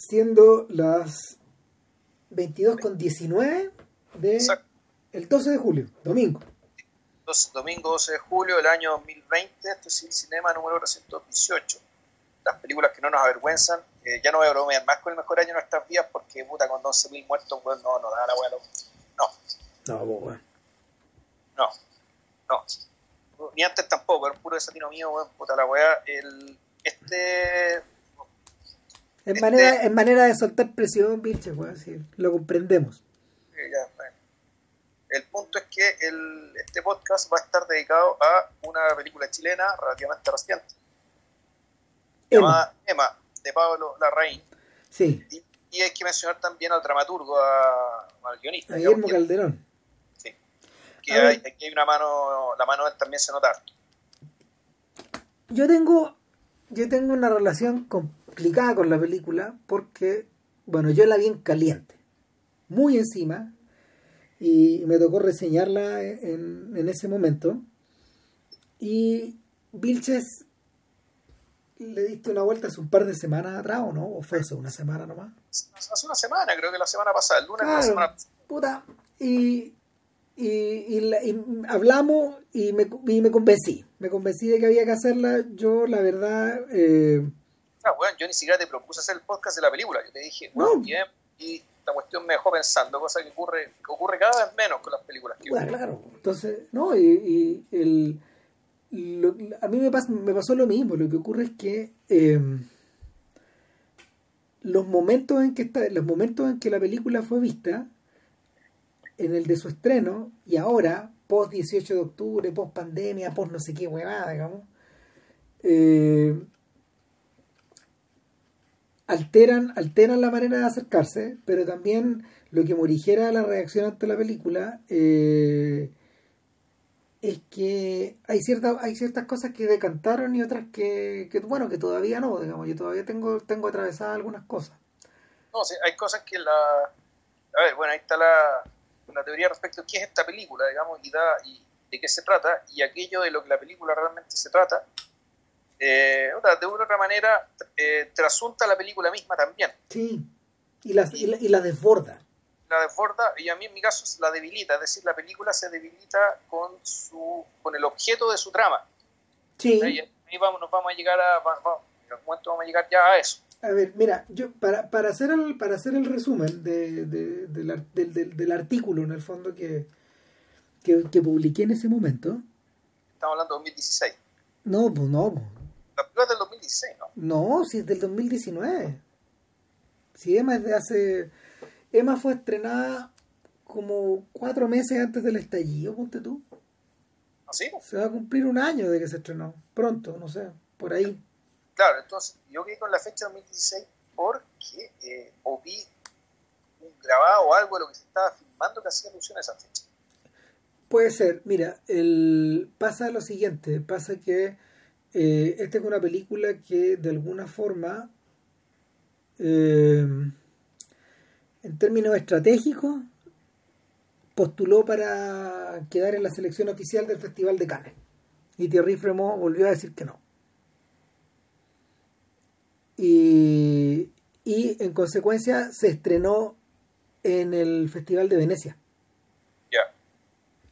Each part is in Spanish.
siendo las 22 con 19 de Exacto. el 12 de julio, domingo. Domingo 12 de julio del año 2020, este es el cinema número 318. Las películas que no nos avergüenzan. Eh, ya no voy a bromear más con el mejor año de nuestras vidas porque, puta, con 12.000 muertos, pues no, no da la weá. No, No, pues, weón. no, no. Ni antes tampoco, era un puro desatino mío, weón, puta la weá. El, este. Es Este- manera, es manera de soltar presión, pinche, weón, sí, lo comprendemos. ya, bueno. El punto es que el, este podcast va a estar dedicado a una película chilena relativamente reciente, Emma, llamada Emma, de Pablo Larraín. sí, Y, y hay que mencionar también al dramaturgo, a- al guionista. a Guillermo digamos, Calderón. que, que hay, aquí hay una mano, la mano también se nota harto. Yo tengo, yo tengo una relación complicada con la película porque, bueno, yo la vi en caliente, muy encima, y me tocó reseñarla en, en ese momento. Y Vilches le diste una vuelta hace un par de semanas atrás, ¿o no? ¿O fue eso, una semana nomás? Hace una semana, creo que la semana pasada, el lunes de la Claro, semana puta. Y, y, y la- y hablamos y me, y me convencí. Me convencí de que había que hacerla. Yo, la verdad, eh, Ah, bueno, yo ni siquiera te propuse hacer el podcast de la película. Yo te dije, No. bueno, bien, y esta cuestión me dejó pensando, cosa que ocurre, que ocurre cada vez menos con las películas. Que puta, claro. Entonces, no, y, y el, lo- a mí me, pas- me pasó lo mismo. Lo que ocurre es que eh, los momentos en que está, los momentos en que la película fue vista, en el de su estreno, y ahora, post 18 de octubre, post pandemia, post no sé qué huevada, digamos, eh, alteran, alteran la manera de acercarse, pero también lo que morigera la reacción ante la película eh, es que hay ciertas hay ciertas cosas que decantaron y otras que, que, bueno que todavía no digamos yo todavía tengo tengo atravesadas algunas cosas. No, sí, hay cosas que la... A ver, bueno, ahí está la, la teoría respecto a qué es esta película, digamos, y, da, y de qué se trata, y aquello de lo que la película realmente se trata, eh, de una u otra manera eh, trasunta la película misma también. sí y las y la, y la desborda La desborda, y a mí en mi caso la debilita, es decir, la película se debilita con, su, con el objeto de su trama. sí Ahí, ahí vamos, nos vamos a llegar a... va- va- en algún momento vamos a llegar ya a eso. A ver, mira, yo para, para hacer el para hacer el resumen de, de- del, del, del- del artículo en el fondo que, que, que publiqué en ese momento, Estamos hablando de 2016. no, pues no, pues, La película es del 2016, ¿no? no, si es del 2019. Si Emma es de hace Emma fue estrenada como cuatro meses antes del estallido, ponte tú. ¿Así? Se va a cumplir un año de que se estrenó. Pronto, no sé, por ahí. Claro, entonces yo quedé con la fecha 2016 porque eh, o vi un grabado o algo de lo que se estaba filmando que hacía alusión a esa fecha. Puede ser, mira, el, pasa lo siguiente, pasa que eh, esta es una película que de alguna forma, eh, en términos estratégicos, postuló para quedar en la selección oficial del Festival de Cannes. Y Thierry Fremont volvió a decir que no. Y, y en consecuencia se estrenó en el Festival de Venecia. Ya,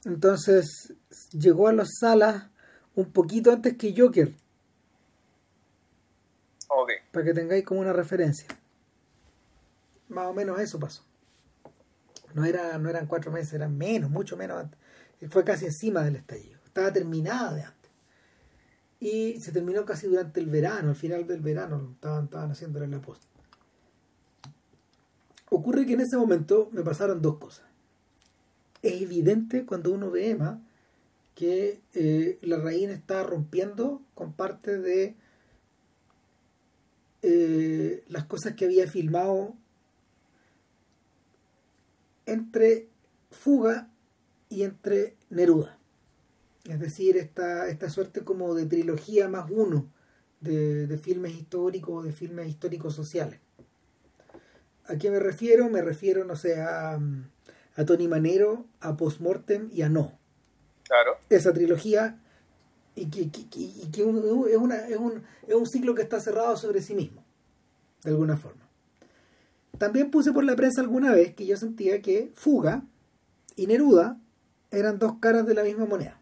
Entonces llegó a las salas un poquito antes que Joker, ok. para que tengáis como una referencia. Más o menos eso pasó. No, era, no eran cuatro meses, eran menos, mucho menos antes. Fue casi encima del estallido. Estaba terminada de antes. Y se terminó casi durante el verano, al final del verano, estaban, estaban haciéndole la post. Ocurre que en ese momento me pasaron dos cosas. Es evidente cuando uno ve Emma que eh, la reina está rompiendo con parte de eh, las cosas que había filmado entre Fuga y entre Neruda. Es decir, esta, esta suerte como de trilogía más uno de, de filmes históricos, de filmes históricos sociales. ¿A qué me refiero? Me refiero, no sé, a, a Tony Manero, a Postmortem y a No. Claro, Esa trilogía y que, que- que- y que un- es, una, es, un, es un ciclo que está cerrado sobre sí mismo, de alguna forma. también puse por la prensa alguna vez que yo sentía que Fuga y Neruda eran dos caras de la misma moneda.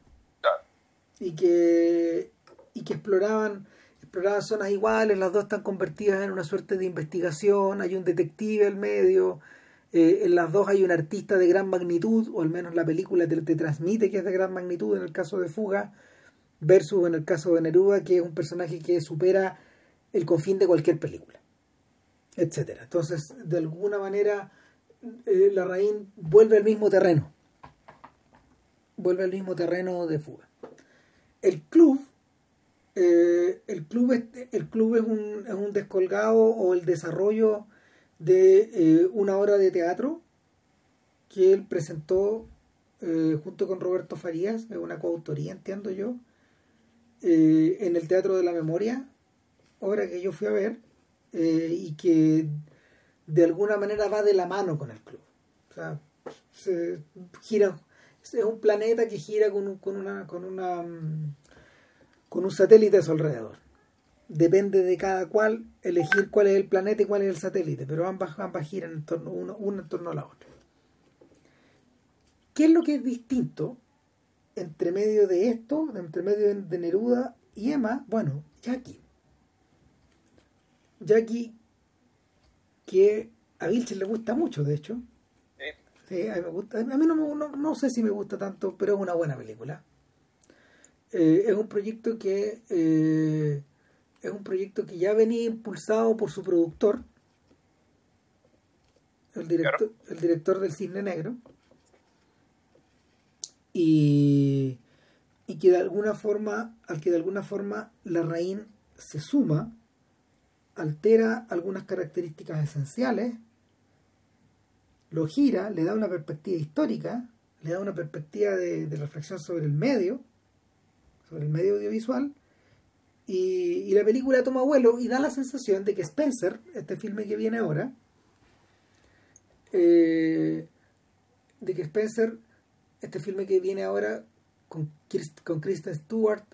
Y que, y que exploraban, exploraban zonas iguales, las dos están convertidas en una suerte de investigación, hay un detective al medio, eh, en las dos hay un artista de gran magnitud, o al menos la película te, te, transmite que es de gran magnitud en el caso de Fuga, versus en el caso de Neruda, que es un personaje que supera el confín de cualquier película, etcétera. Entonces, de alguna manera, eh, la raíz vuelve al mismo terreno, vuelve al mismo terreno de Fuga. El club, eh, el club, es, el club es un, es un descolgado o el desarrollo de eh, una obra de teatro que él presentó eh, junto con Roberto Farías, es una coautoría, entiendo yo, en el Teatro de la Memoria, obra que yo fui a ver y que de alguna manera va de la mano con el club. O sea, se gira, es un planeta que gira con, con una, con una mm, con un satélite a su alrededor depende de cada cual elegir cuál es el planeta y cuál es el satélite, pero ambas, ambas giran en torno, uno, una en torno a la otra. ¿Qué es lo que es distinto entre medio de esto, entre medio de Neruda y Emma? Bueno, Jackie. Jackie, que a Vilches le gusta mucho, de hecho. Sí, a mí, me gusta, a mí no, no, no, sé si me gusta tanto, pero es una buena película. Eh, es un proyecto que... Eh, es un proyecto que ya venía impulsado por su productor, el director, el director del Cisne Negro, y, y que de alguna forma, al que de alguna forma la raíz se suma, altera algunas características esenciales, lo gira, le da una perspectiva histórica, le da una perspectiva de, reflexión sobre el medio, sobre el medio audiovisual, y, la película toma vuelo y da la sensación de que Spencer, este filme que viene ahora, eh, de que Spencer, este filme que viene ahora con, con Kristen Stewart,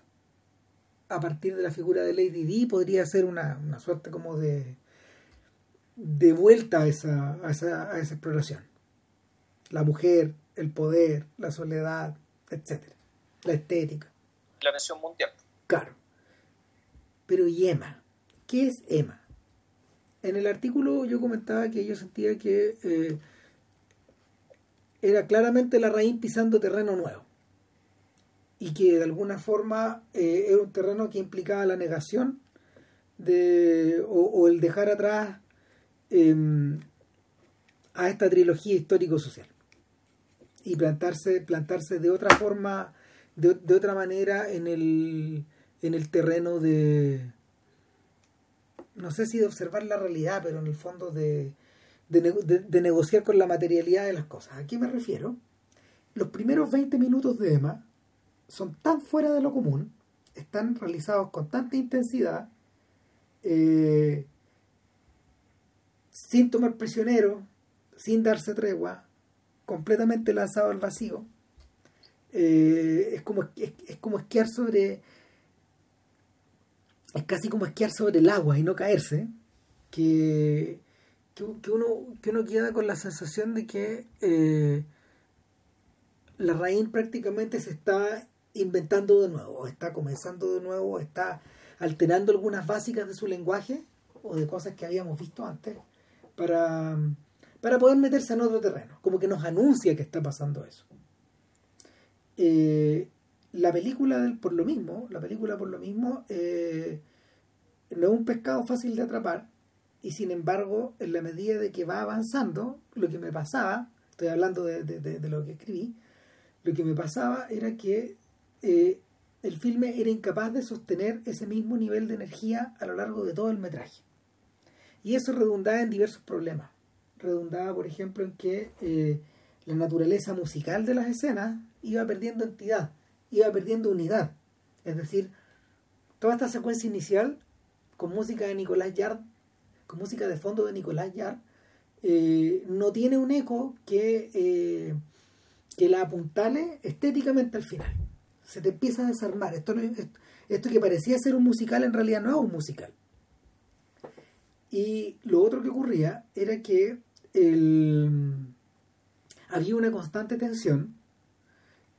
a partir de la figura de Lady Di, podría ser una, una suerte como de, de vuelta a esa, a, esa, a esa exploración. La mujer, el poder, la soledad, etcétera, la estética. La nación mundial. Claro. Pero ¿y Emma? ¿Qué es Emma? En el artículo yo comentaba que yo sentía que eh, era claramente la raíz pisando terreno nuevo y que de alguna forma eh, era un terreno que implicaba la negación de, o, el dejar atrás em, a esta trilogía histórico-social y plantarse, plantarse de otra forma, de, de otra manera en el, en el terreno de, no sé si de observar la realidad, pero en el fondo de, de, negociar con la materialidad de las cosas. ¿A qué me refiero? Los primeros 20 minutos de Emma son tan fuera de lo común, están realizados con tanta intensidad, eh, sin tomar prisionero, sin darse tregua, completamente lanzado al vacío. Eh, es, como, es como esquiar sobre es casi como esquiar sobre el agua y no caerse, que, que, uno, que uno queda con la sensación de que eh, la raíz prácticamente se está inventando de nuevo, está comenzando de nuevo, está alterando algunas básicas de su lenguaje o de cosas que habíamos visto antes para, para poder meterse en otro terreno, como que nos anuncia que está pasando eso. Eh, la película por lo mismo, la película por lo mismo, eh, no es un pescado fácil de atrapar y sin embargo, en la medida de que va avanzando, lo que me pasaba, estoy hablando de, de, lo que escribí, lo que me pasaba era que eh, el filme era incapaz de sostener ese mismo nivel de energía a lo largo de todo el metraje. Y eso redundaba en diversos problemas. Redundaba, por ejemplo, en que eh, la naturaleza musical de las escenas iba perdiendo entidad iba perdiendo unidad. Es decir, toda esta secuencia inicial con música de Nicolás Yard, con música de fondo de Nicolás Yard, eh, no tiene un eco que, eh, que la apuntale estéticamente al final. Se te empieza a desarmar. Esto, esto, que parecía ser un musical en realidad no es un musical. Y lo otro que ocurría era que había una constante tensión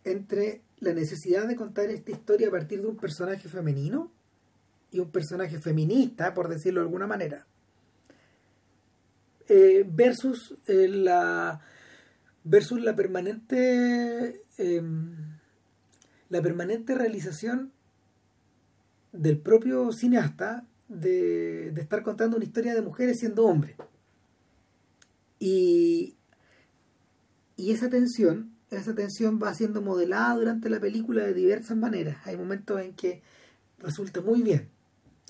entre la necesidad de contar esta historia a partir de un personaje femenino y un personaje feminista, por decirlo de alguna manera, eh, versus eh, la versus la permanente em, la permanente realización del propio cineasta de, estar contando una historia de mujeres siendo hombres y, y esa tensión esa tensión va siendo modelada durante la película de diversas maneras hay momentos en que resulta muy bien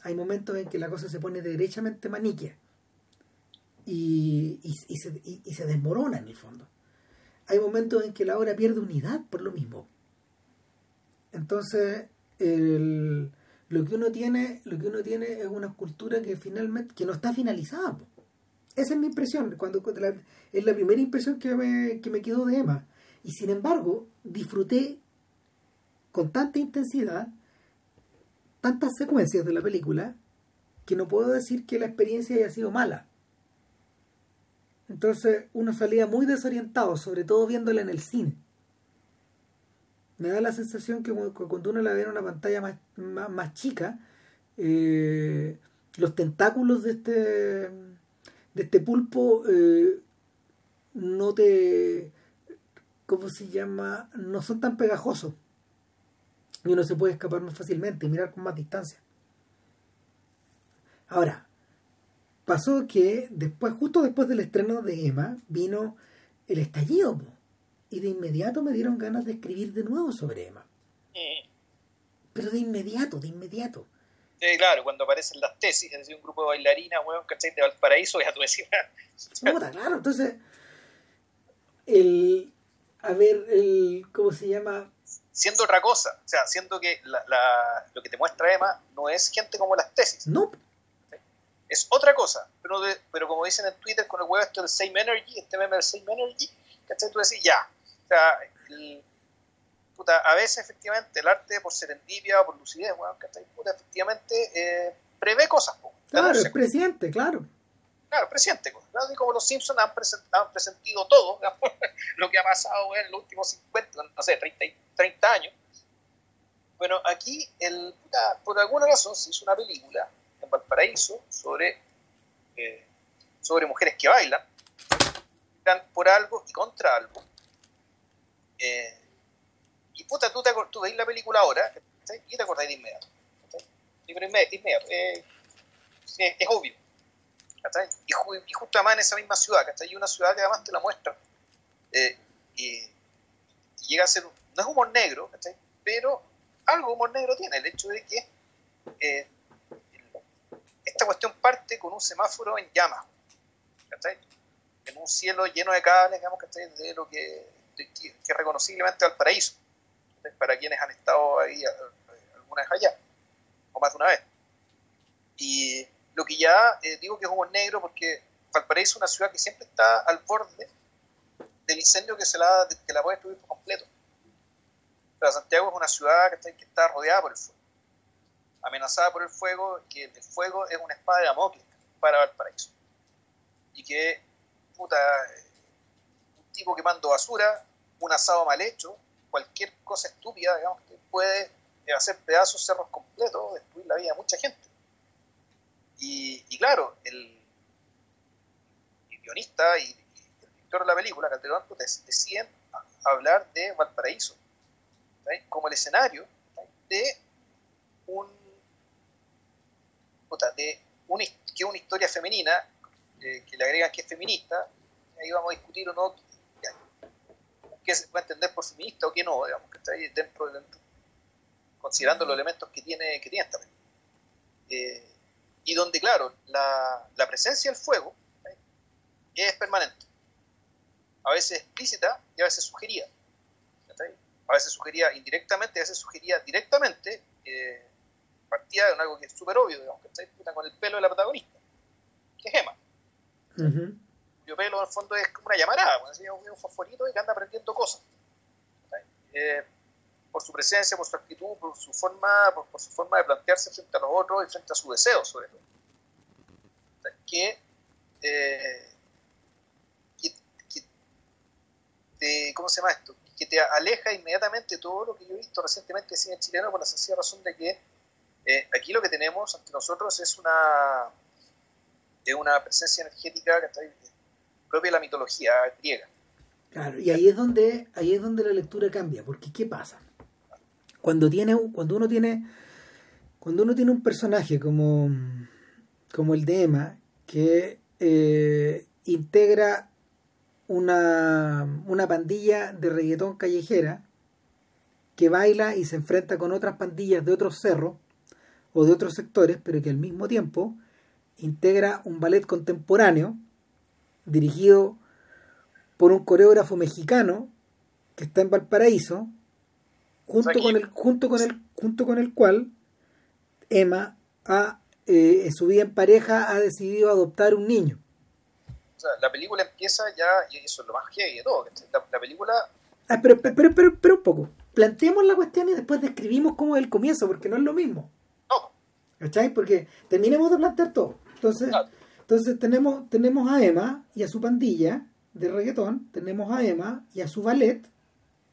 hay momentos en que la cosa se pone derechamente maniquea y, y, se, y, se, desmorona en el fondo. Hay momentos en que la obra pierde unidad por lo mismo. Entonces, el, lo que uno tiene, lo que uno tiene es una escultura que finalmente, que no está finalizada. Esa es mi impresión, cuando, es la primera impresión que me, que me quedó de Emma. Y sin embargo, disfruté con tanta intensidad tantas secuencias de la película que no puedo decir que la experiencia haya sido mala. Entonces uno salía muy desorientado, sobre todo viéndola en el cine. Me da la sensación que cuando uno la ve en una pantalla más, más, chica, eh, los tentáculos de este, de este pulpo eh, no te... ¿Cómo se llama? No son tan pegajosos. Y uno se puede escapar más fácilmente y mirar con más distancia. Ahora, pasó que después, justo después del estreno de Emma, vino el estallido. Y de inmediato me dieron ganas de escribir de nuevo sobre Emma. Mm. Pero de inmediato, de inmediato. Sí, claro, cuando aparecen las tesis, es decir, un grupo de bailarinas, weón, ¿cachai? De Valparaíso, ya tú decías. Puta, claro, entonces, el, a ver, el, ¿cómo se llama? Siendo otra cosa, o sea, siendo que la, la, lo que te muestra Emma no es gente como las tesis. No es otra cosa. Pero, pero como dicen en Twitter con el huevo esto del Same Energy, este meme del Same Energy, ¿cachai? Tú decís, ya. O sea, puta, a veces efectivamente el arte por serendipia o por lucidez, bueno. Puta, efectivamente eh, prevé cosas. claro, es presente, claro. Claro, presente. ¿no? Y como los Simpsons han, han presentido todo, lo que ha pasado en los últimos 50, no sé, 30, 30 años. Bueno, aquí, el, puta, por alguna razón, se hizo una película en Valparaíso sobre, eh, sobre mujeres que bailan, por algo y contra algo. Eh, y puta, tú, te, tú veis la película ahora y te acordáis de inmediato. De inmediato. Eh, es obvio. Y, y, justo además en esa misma ciudad, hay una ciudad que además te la muestra. y, llega a ser, no es humor negro, pero algo humor negro tiene, el hecho de que esta cuestión parte con un semáforo en llamas, En un cielo lleno de cables, digamos, De lo que, es reconociblemente al paraíso, para quienes han estado ahí alguna vez allá, o más de una vez. Y lo que ya eh, digo que es humor negro porque Valparaíso es una ciudad que siempre está al borde del incendio que se la, que la puede destruir por completo. Pero Santiago es una ciudad que está, que rodeada por el fuego amenazada por el fuego, que el fuego es una espada de Damocles para Valparaíso. Y que, puta, tipo quemando basura, un asado mal hecho, cualquier cosa estúpida, digamos, que puede hacer pedazos cerros completos, destruir la vida de mucha gente. Y, claro, el, guionista y, el director de la película, Calderón, deciden hablar de Valparaíso como el escenario de un una, que una historia femenina, eh, que le agregan que es feminista, ahí vamos a discutir o no qué se puede entender por feminista o qué no, digamos, que está ahí dentro, dentro considerando los elementos que tiene, que tiene esta eh, y donde, claro, la, la presencia del fuego es permanente. A veces explícita y a veces sugerida. A veces sugería indirectamente, a veces sugería directamente. Eh, partida de algo que es súper obvio, digamos, que está con el pelo de la protagonista, que es Emma. Uh pelo, en el fondo, es como una llamarada, pues, es un fosforito y que anda aprendiendo cosas. Eh, por su presencia, por su actitud, por su forma, por, su forma de plantearse frente a los otros y frente a su deseo, sobre todo. que, eh, ¿cómo se llama esto? Que te aleja inmediatamente todo lo que yo he visto recientemente de cine chileno por la sencilla razón de que eh, aquí lo que tenemos ante nosotros es una, es una presencia energética que está propia de la mitología griega. Claro, y ahí es donde, ahí es donde la lectura cambia, porque ¿qué pasa? Cuando tiene, cuando uno tiene, cuando uno tiene un personaje como, como el de Emma, que eh, integra una, una pandilla de reggaetón callejera, que baila y se enfrenta con otras pandillas de otros cerros o de otros sectores, pero que al mismo tiempo integra un ballet contemporáneo dirigido por un coreógrafo mexicano que está en Valparaíso, junto con el, junto con el, junto con el cual Emma ha, eh, en su vida en pareja ha decidido adoptar un niño. O sea, la película empieza ya, y eso es lo más heavy de todo, la, película... Ah, pero, pero, pero, pero, un poco, planteemos la cuestión y después describimos cómo es el comienzo, porque no es lo mismo. No. ¿Cachai? Porque terminemos de plantear todo. Entonces, entonces tenemos, tenemos a Emma y a su pandilla, de reggaetón, tenemos a Emma y a su ballet,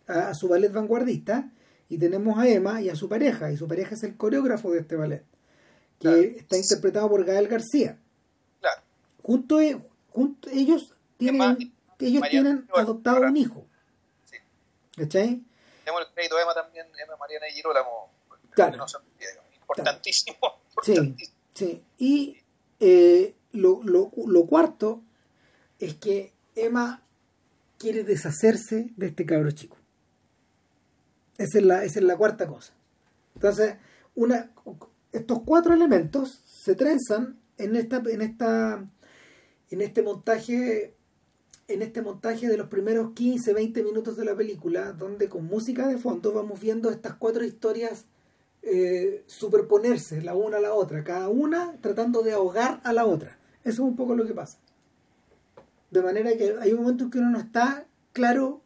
a, su ballet vanguardista, y tenemos a Emma y a su pareja, y su pareja es el coreógrafo de este ballet, que está interpretado por Gael García. Claro. Junto, junto ellos tienen, ellos tienen adoptado un hijo. Sí. ¿Cachai? Tenemos el crédito Emma también, Emma Mariana y Girolamo. Claro. importantísimo, Sí, sí. Y eh, lo, lo, lo cuarto es que Emma quiere deshacerse de este cabro chico. Esa es la, esa es la cuarta cosa. Entonces, una, estos cuatro elementos se trenzan en esta, en esta, en este montaje, en este montaje de los primeros 15, 20 minutos de la película, donde con música de fondo vamos viendo estas cuatro historias eh, superponerse la una a la otra, cada una tratando de ahogar a la otra. Eso es un poco lo que pasa. De manera que hay un momento en que uno no está claro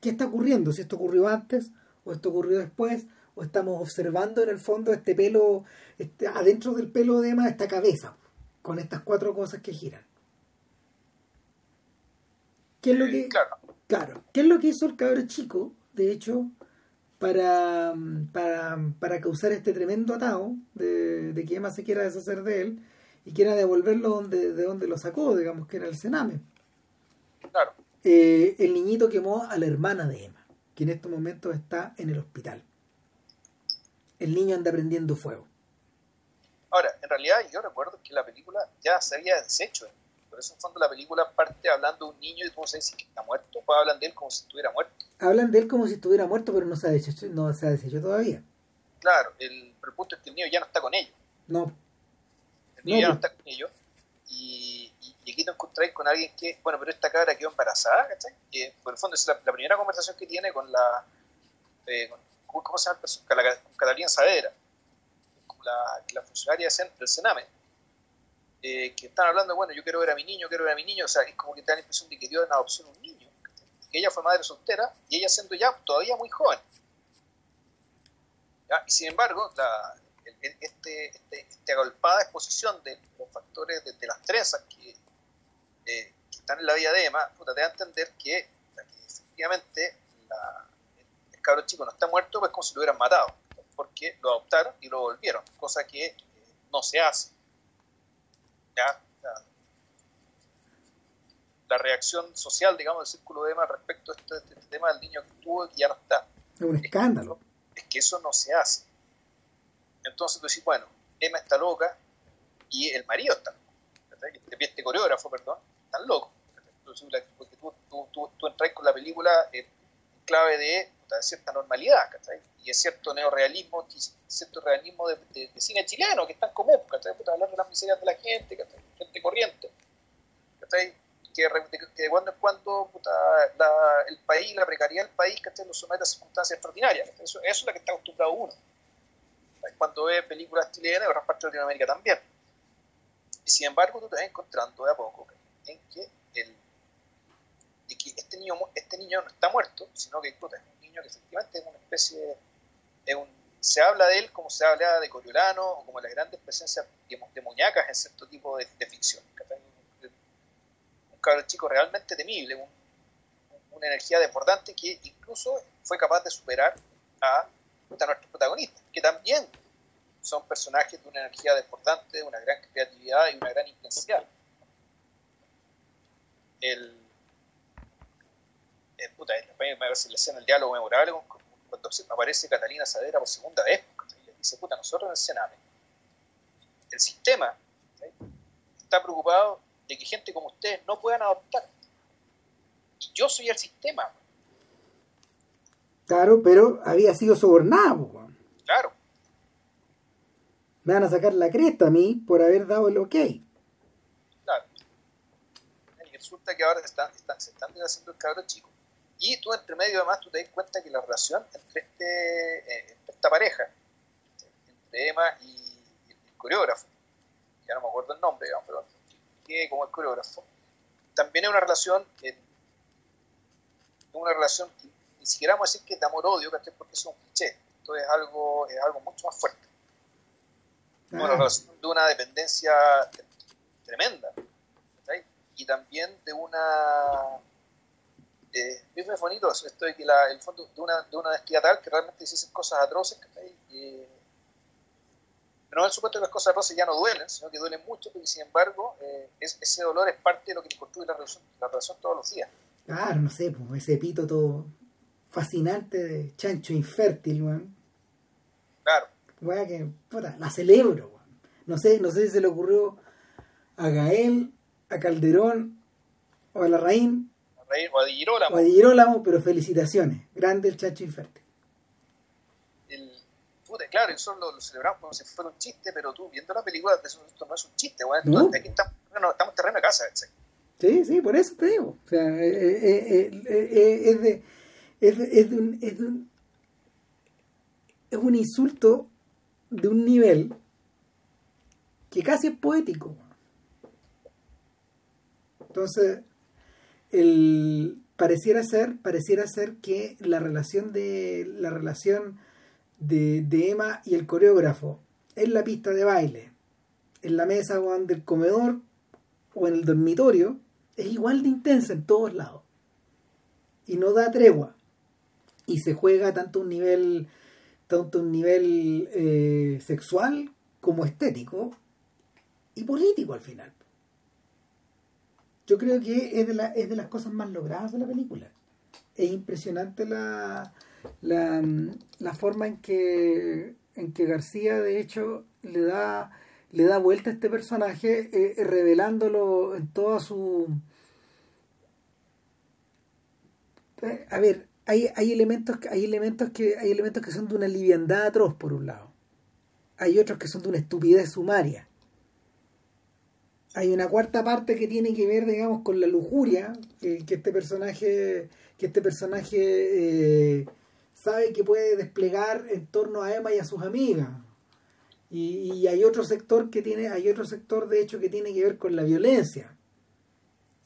qué está ocurriendo, si esto ocurrió antes o esto ocurrió después, o estamos observando en el fondo este pelo, este, adentro del pelo de Emma, esta cabeza, con estas cuatro cosas que giran. ¿Qué es lo que, claro. claro, ¿qué es lo que hizo el cabro chico, de hecho, para, para, para causar este tremendo atado de, de que Emma se quiera deshacer de él y quiera devolverlo donde, de donde lo sacó, digamos que era el cename? Claro. Eh, el niñito quemó a la hermana de Emma, que en estos momentos está en el hospital. El niño anda prendiendo fuego. Ahora, en realidad yo recuerdo que la película ya se había deshecho. Por eso en fondo la película parte hablando de un niño y cómo se dice que está muerto, pues hablan de él como si estuviera muerto. Hablan de él como si estuviera muerto, pero no se ha deshecho, no se ha deshecho todavía. Claro, el, el punto es que el niño ya no está con ellos. No. El ya no está con ellos. Y, y, aquí te encontráis con alguien que, bueno, pero esta cabra quedó embarazada, ¿cachai? Que por el fondo es la, la primera conversación que tiene con la. Eh, con, ¿Cómo se llama? Con, la, con Catalina Saavedra, la, la funcionaria del Sename. Eh, que están hablando, bueno, yo quiero ver a mi niño, quiero ver a mi niño, o sea, es como que te da la impresión de que dio en adopción un niño, que ella fue madre soltera y ella siendo ya todavía muy joven. ¿Ya? Y sin embargo, la, este, este, esta agolpada exposición de los factores de, de las trenzas que, eh, que, están en la vida de Emma, puta, te da a entender que, que efectivamente la, el cabro chico no está muerto, pues como si lo hubieran matado, porque lo adoptaron y lo volvieron, cosa que eh, no se hace. ¿Ya? La, la, reacción social, digamos, del círculo de Emma respecto a este, este, tema del niño que tuvo y que ya no está. Es un escándalo. Es que eso no se hace. Entonces tú decís, bueno, Emma está loca y el marido está loco. Este coreógrafo, perdón, está loco. Porque tú, tú, entras con la película en clave de, de cierta normalidad. Y es cierto neorealismo, cierto realismo de, cine chileno, que es tan común. Puta, hablar de las miserias de la gente. Gente corriente. Que, de cuando en cuando puta, la, el país, la precariedad del país. Lo somete a circunstancias extraordinarias. Eso, eso es lo que está acostumbrado uno cuando ve películas chilenas y otras de Latinoamérica también. Y sin embargo, tú te vas encontrando de a poco en que, el, de que este, niño, este niño no está muerto, sino que es un niño que efectivamente es una especie de un, se habla de él como se habla de Coriolano o como las grandes presencias de muñecas en cierto tipo de, de ficción. cabrón chico realmente temible, una energía desbordante que incluso fue capaz de superar a, nuestros protagonistas, que también son personajes de una energía desbordante, de una gran creatividad y una gran intensidad. El, eh, puta, me parece la escena, el diálogo memorable cuando aparece Catalina Sadera por segunda vez, y dice, puta, nosotros en el Sename, el sistema está preocupado de que gente como ustedes no puedan adoptar. Yo soy el sistema. Claro, pero había sido sobornado. Claro. Me van a sacar la cresta a mí por haber dado el ok. Claro. Y resulta que ahora están, se están haciendo el cabrón chico. Y tú entre medio además tú te das cuenta que la relación entre, este, eh, esta pareja, entre Emma y el coreógrafo, ya no me acuerdo el nombre, digamos, pero que como el coreógrafo, también es una relación, eh, una relación, siquiera vamos a decir que es de amor-odio, porque es un cliché, esto es algo, es algo mucho más fuerte. Una ah. relación de una dependencia tremenda, y también de una eh, es bonito esto de que la, el fondo de una, de una honestidad tal que realmente se hacen cosas atroces, eh, pero no en el supuesto que las cosas atroces ya no duelen, sino que duelen mucho, porque sin embargo eh, ese dolor es parte de lo que construye la relación, la relación todos los días. Claro, no sé, pues, ese pito todo fascinante de chancho infértil, weón. Claro. Weón, que, puta, la celebro, weón. No sé, no sé si se le ocurrió a Gael, a Calderón o a Larraín. O a Di Girolamo. O a Di Girolamo, pero felicitaciones. Grande el chancho infértil claro, eso lo, celebramos como si fuera un chiste, pero tú viendo la película, esto no es un chiste, bueno, aquí estamos, estamos terreno de casa. Sí, sí, por eso te digo. O sea, eh, eh, eh, es, de, es, es, un, es, un, es un insulto de un nivel que casi es poético. Entonces, el, pareciera ser, pareciera ser que la relación de la relación de, de Emma y el coreógrafo en la pista de baile, en la mesa del comedor o en el dormitorio, es igual de intensa en todos lados. Y no da tregua. Y se juega tanto un nivel, tanto un nivel eh, sexual como estético y político al final. Yo creo que es de, la, es de las cosas más logradas de la película. Es impresionante la, la, la forma en que, en que García, de hecho, le da, le da vuelta a este personaje, eh, revelándolo en toda su... Eh, a ver, hay, hay, elementos, hay, elementos que, hay elementos que son de una liviandad atroz, por un lado. Hay otros que son de una estupidez sumaria. Hay una cuarta parte que tiene que ver, digamos, con la lujuria que, este personaje, que este personaje eh, sabe que puede desplegar en torno a Emma y a sus amigas. Y, hay otro sector que tiene, hay otro sector de hecho que tiene que ver con la violencia.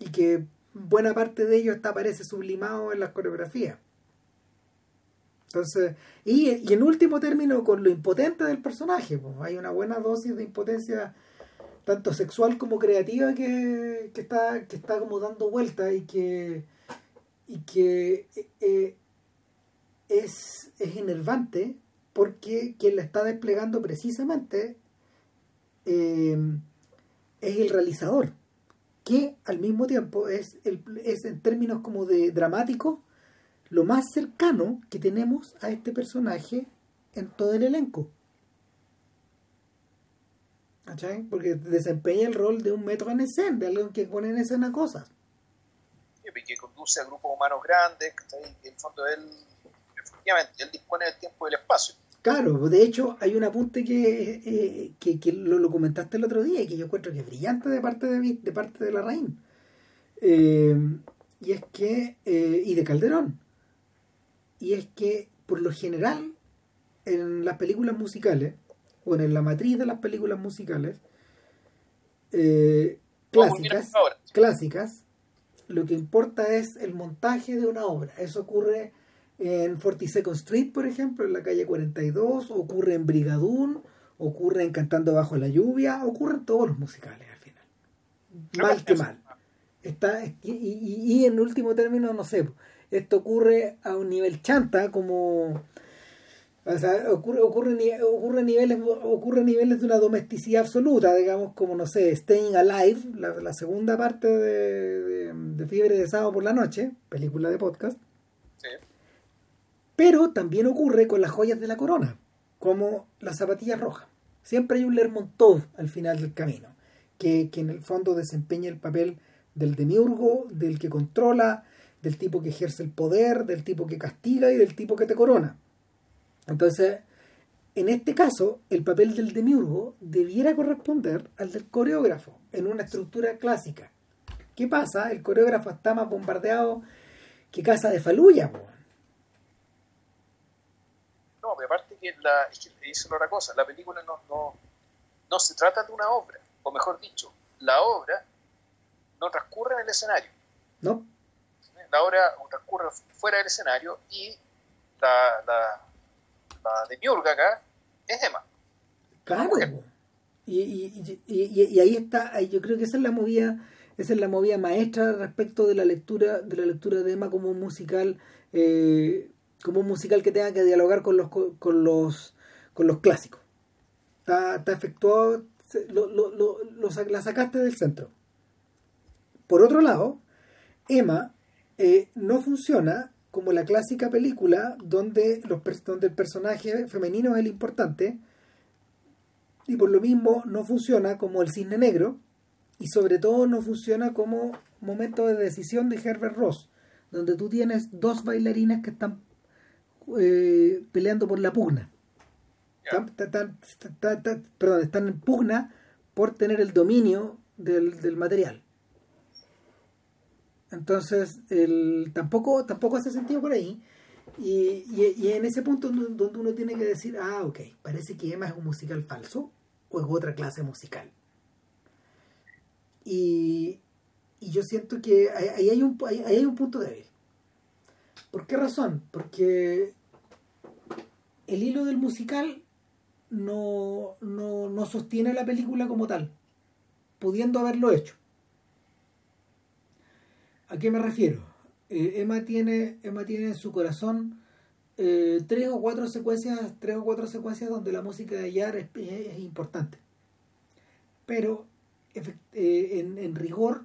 Y que buena parte de ello está parece sublimado en las coreografías. Entonces, y, en último término, con lo impotente del personaje, hay una buena dosis de impotencia tanto sexual como creativa que, está, que está como dando vuelta y que, y que eh, es, es enervante porque quien la está desplegando precisamente eh, es el realizador, que al mismo tiempo es, el, es en términos como de dramático lo más cercano que tenemos a este personaje en todo el elenco. ¿Cachai? Porque desempeña el rol de un metro en escena, de alguien que pone en escena cosas. Y que conduce a grupos humanos grandes, que en el fondo él efectivamente, él dispone del tiempo y del espacio. Claro, de hecho hay un apunte que, eh, que, lo, comentaste el otro día y que yo encuentro que es brillante de parte de, de parte de la Rain. Eh, y es que, eh, y de Calderón, y es que por lo general en las películas musicales, o en la matriz de las películas musicales, clásicas, clásicas, lo que importa es el montaje de una obra. Eso ocurre en 42nd Street, por ejemplo, en la calle 42, ocurre en Brigadoon, ocurre en Cantando Bajo la Lluvia, ocurre en todos los musicales al final. Mal que mal. Está, y, y, y en último término, no sé, esto ocurre a un nivel chanta como o sea, ocurre, ocurre, ocurre, niveles, ocurre niveles de una domesticidad absoluta, digamos, como, no sé, Staying Alive, la, segunda parte de, de, Fiebre de Sábado por la Noche, película de podcast. Sí. Pero también ocurre con las joyas de la corona, como las zapatillas rojas. Siempre hay un Lermontov al final del camino, que, que en el fondo desempeña el papel del demiurgo, del que controla, del tipo que ejerce el poder, del tipo que castiga y del tipo que te corona entonces, en este caso, el papel del demiurgo debiera corresponder al del coreógrafo en una estructura clásica. ¿Qué pasa? El coreógrafo está más bombardeado que casa de Faluya. No, pero aparte que la, es que otra cosa, la película no, no, no se trata de una obra, o mejor dicho, la obra no transcurre en el escenario. No. La obra transcurre fuera del escenario y la, la la de Miurga acá, es Emma. Claro. Y, y, y, y, ahí está, yo creo que esa es la movida, esa es la movida maestra respecto de la lectura, de la lectura de Emma como un musical, eh, como un musical que tenga que dialogar con los con los con los clásicos. Está, está efectuado, lo, lo, lo, la sacaste del centro. Por otro lado, Emma eh, no funciona como la clásica película donde, los, donde el personaje femenino es el importante y por lo mismo no funciona como el cisne negro y sobre todo no funciona como momento de decisión de Herbert Ross donde tú tienes dos bailarinas que están eh, peleando por la pugna. Están, perdón, están en pugna por tener el dominio del, del material entonces, el, tampoco, tampoco hace sentido por ahí. Y, y, en ese punto donde uno tiene que decir, ah, ok, parece que Emma es un musical falso o es otra clase musical. Y, y yo siento que ahí hay, un, ahí hay un punto débil. ¿Por qué razón? Porque el hilo del musical no, no, no sostiene la película como tal, pudiendo haberlo hecho. ¿A qué me refiero? Eh, Emma, tiene, Emma tiene en su corazón eh, tres o cuatro secuencias, tres o cuatro secuencias donde la música de Yar es, importante. Pero eh, en, rigor,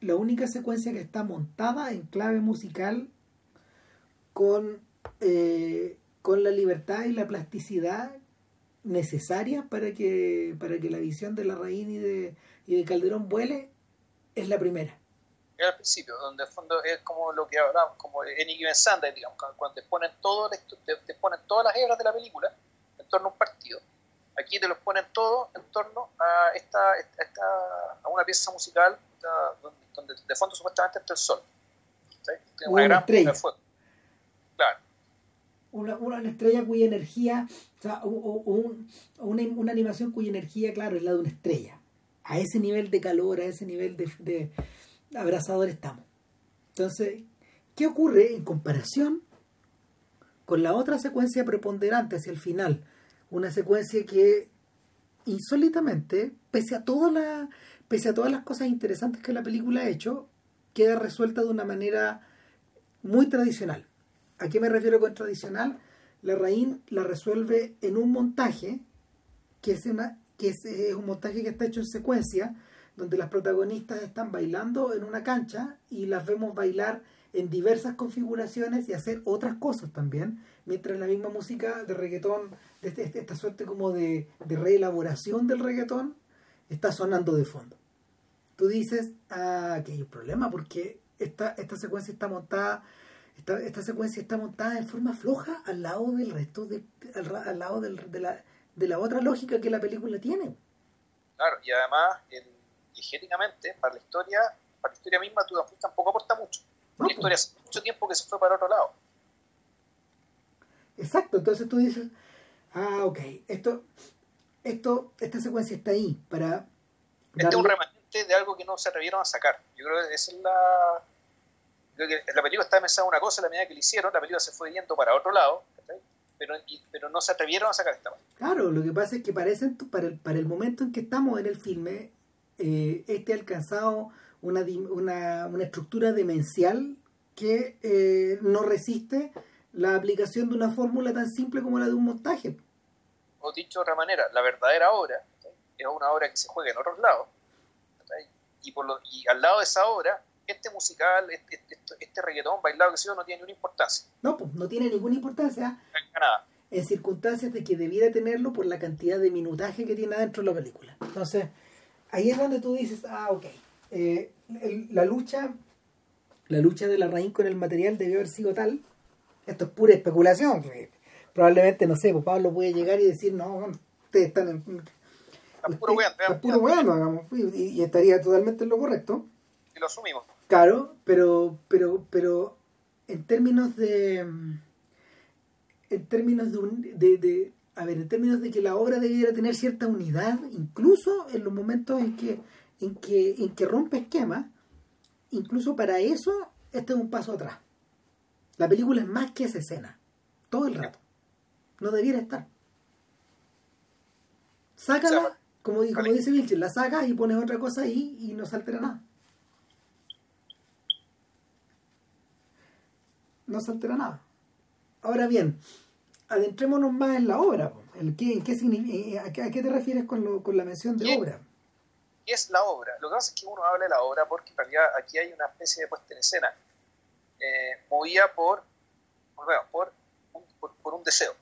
la única secuencia que está montada en clave musical con, con la libertad y la plasticidad necesarias para que, para que la visión de la Raín y de, y de Calderón vuele es la primera al principio, donde el fondo es como lo que hablamos, como en Given Sunday, digamos, cuando te ponen, todo, te, ponen todas las hebras de la película en torno a un partido. Aquí te los ponen todos en torno a esta, esta a una pieza musical donde, de fondo supuestamente está el sol. Una, gran estrella. Claro. Una, una, estrella cuya energía, o sea, una, una animación cuya energía, claro, es la de una estrella. A ese nivel de calor, a ese nivel de abrazador estamos. Entonces, ¿qué ocurre en comparación con la otra secuencia preponderante hacia el final? Una secuencia que insólitamente, pese a, toda la, pese a todas las cosas interesantes que la película ha hecho, queda resuelta de una manera muy tradicional. ¿A qué me refiero con tradicional? La Raín la resuelve en un montaje que es, una, que es un montaje que está hecho en secuencia, donde las protagonistas están bailando en una cancha y las vemos bailar en diversas configuraciones y hacer otras cosas también, mientras la misma música de reggaetón, de este, este, esta suerte como de, reelaboración del reggaetón, está sonando de fondo. Tú dices, ah, que hay un problema porque esta, esta secuencia está montada, esta, esta secuencia está montada en forma floja al lado del resto, de, al, lado de, la, de la otra lógica que la película tiene. Claro, y además para la historia, para la historia misma, tú tampoco aporta mucho. la historia hace mucho tiempo que se fue para otro lado. Exacto, entonces tú dices, ah, ok, esto, esto, esta secuencia está ahí para... Este es un remanente de algo que no se atrevieron a sacar. Yo creo que esa es la... Creo que la película estaba pensando una cosa, la medida que le hicieron, la película se fue yendo para otro lado, pero, pero no se atrevieron a sacar esta parte. Claro, lo que pasa es que para, para, el, para el momento en que estamos en el filme, eh, este ha alcanzado una, una, una estructura demencial que eh, no resiste la aplicación de una fórmula tan simple como la de un montaje. O dicho de otra manera, la verdadera obra es una obra que se juega en otros lados. Y, por lo, y al lado de esa obra, este musical, este, este, este reggaetón bailado que sea, no tiene ninguna importancia. No, pues no tiene ninguna importancia. Nada. En circunstancias de que debiera tenerlo por la cantidad de minutaje que tiene adentro de la película. Entonces, ahí es donde tú dices, ah, ok, eh, la lucha, la lucha de la raíz con el material debió haber sido tal. Esto es pura especulación. Probablemente, no sé, pues Pablo puede llegar y decir, no, ustedes están en puro weón. y, estaría totalmente en lo correcto. Y lo asumimos. Claro, pero, pero, pero en términos de. En términos de, de, A ver, en términos de que la obra debiera tener cierta unidad, incluso en los momentos en que, en que, en que rompe esquemas, incluso para eso, este es un paso atrás. La película es más que esa escena. Todo el rato. No debiera estar. Sácala como, dice Vilche, la sacas y pones otra cosa ahí y no se altera nada. No se altera nada. Ahora bien, adentrémonos más en la obra. ¿El qué, en qué eh, a, qué, te refieres con, lo, con la mención de obra? ¿Qué es la obra? Lo que pasa es que uno habla de la obra porque en realidad aquí hay una especie de puesta en escena eh, movida por, por, un, por, un deseo.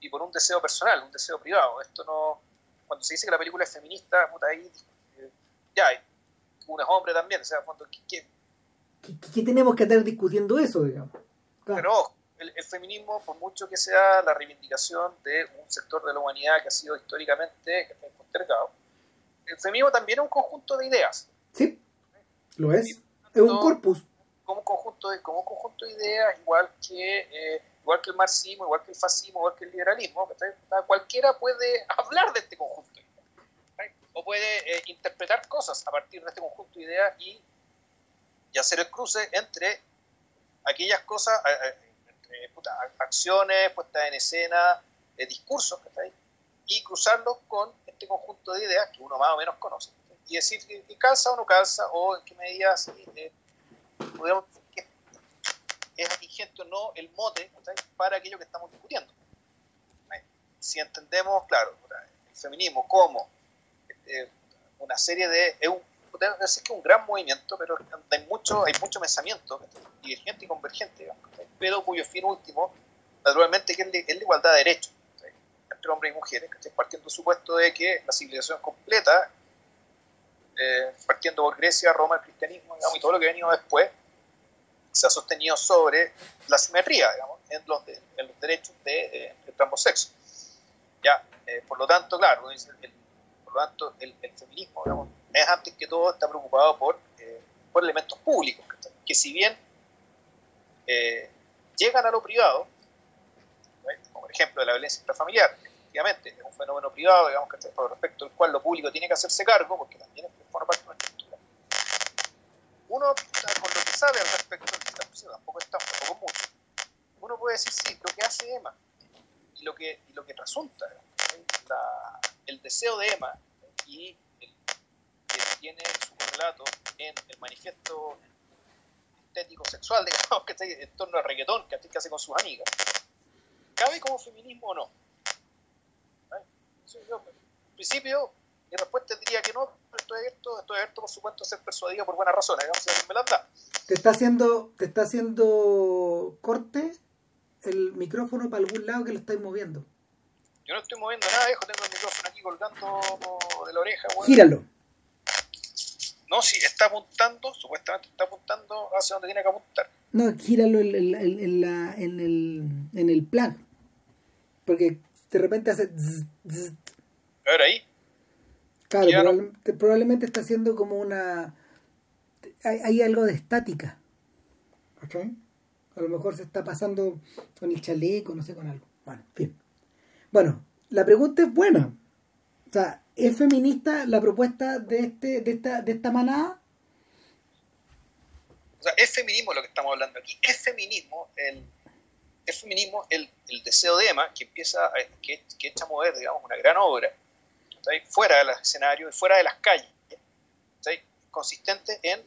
Y por un deseo personal, un deseo privado. Esto no cuando se dice que la película es feminista, puta, ahí eh, ya hay uno es hombre también, o sea, cuando, ¿qué, qué, tenemos que estar discutiendo eso, digamos? Pero el, feminismo, por mucho que sea la reivindicación de un sector de la humanidad que ha sido históricamente postergado, el feminismo también es un conjunto de ideas. Sí, lo es. es un corpus. Como un conjunto de, como un conjunto de ideas, igual que eh, igual que el marxismo, igual que el fascismo, igual que el liberalismo, cualquiera puede hablar de este conjunto o puede eh, interpretar cosas a partir de este conjunto de ideas y, hacer el cruce entre aquellas cosas, eh, eh, entre acciones, puestas en escena, discursos, y cruzarlos con este conjunto de ideas que uno más o menos conoce. Y decir que, calza o no calza, o en qué medida podemos es vigente o no el mote para aquello que estamos discutiendo. Si entendemos, claro, el feminismo como eh, una serie de... Es un, es que un gran movimiento, pero hay mucho, hay mucho pensamiento divergente y convergente, pero cuyo fin último, naturalmente, es, la igualdad de derechos entre hombres y mujeres, partiendo del supuesto de que la civilización completa, eh, partiendo por Grecia, Roma, el cristianismo y todo lo que ha venido después, se ha sostenido sobre la simetría, digamos, en los, en los derechos de, eh, ambos sexos. Ya, eh, por lo tanto, claro, el, por lo tanto, el, feminismo, digamos, es antes que todo está preocupado por, eh, por elementos públicos, que si bien llegan a lo privado, como por ejemplo la violencia intrafamiliar, efectivamente, es un fenómeno privado, digamos, que por respecto al cual lo público tiene que hacerse cargo, porque también forma parte de nuestra estructura. Uno, con lo que sabe al respecto tampoco es tampoco mucho. Uno puede decir, sí, lo que hace Emma y lo que, lo que resulta, el deseo de Emma y que tiene su correlato en el manifiesto estético sexual, digamos, que está en torno al reggaetón que hace con sus amigas, ¿cabe como feminismo o no? en principio, mi respuesta diría que no, pero estoy abierto, estoy abierto por supuesto a ser persuadido por buenas razones, digamos, si me la da. ¿Te está haciendo, te está haciendo corte el micrófono para algún lado que lo estáis moviendo? Yo no estoy moviendo nada, hijo, tengo el micrófono aquí colgando de la oreja. Gíralo. No, si está apuntando, supuestamente está apuntando hacia donde tiene que apuntar. No, gíralo en, en, la, en, el, en el plan. Porque de repente hace... A ver ahí. Claro, probablemente está haciendo como una hay, algo de estática. A lo mejor se está pasando con el chaleco, no sé, con algo. Bueno, fin. Bueno, la pregunta es buena. O sea, ¿es feminista la propuesta de, este, de, esta, de esta manada? O sea, es feminismo lo que estamos hablando aquí. Es feminismo el, es feminismo el, el deseo de Emma que empieza, a, que, que echa a mover, digamos, una gran obra, fuera del escenario y fuera de las calles consistente en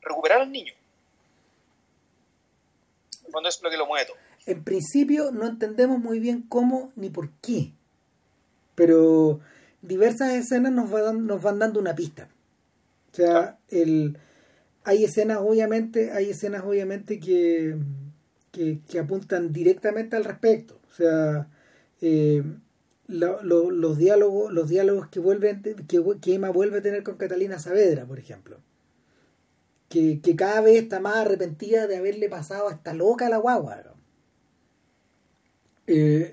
recuperar al niño. Cuando es lo que lo mueve todo. En principio no entendemos muy bien cómo ni por qué, pero diversas escenas nos, van, nos van dando una pista. O sea, el, hay escenas obviamente, hay escenas obviamente que, que, apuntan directamente al respecto. O sea, eh, los diálogos, los diálogos que vuelven, que, que, Emma vuelve a tener con Catalina Saavedra, por ejemplo. Que, que cada vez está más arrepentida de haberle pasado a esta loca la guagua. Eh,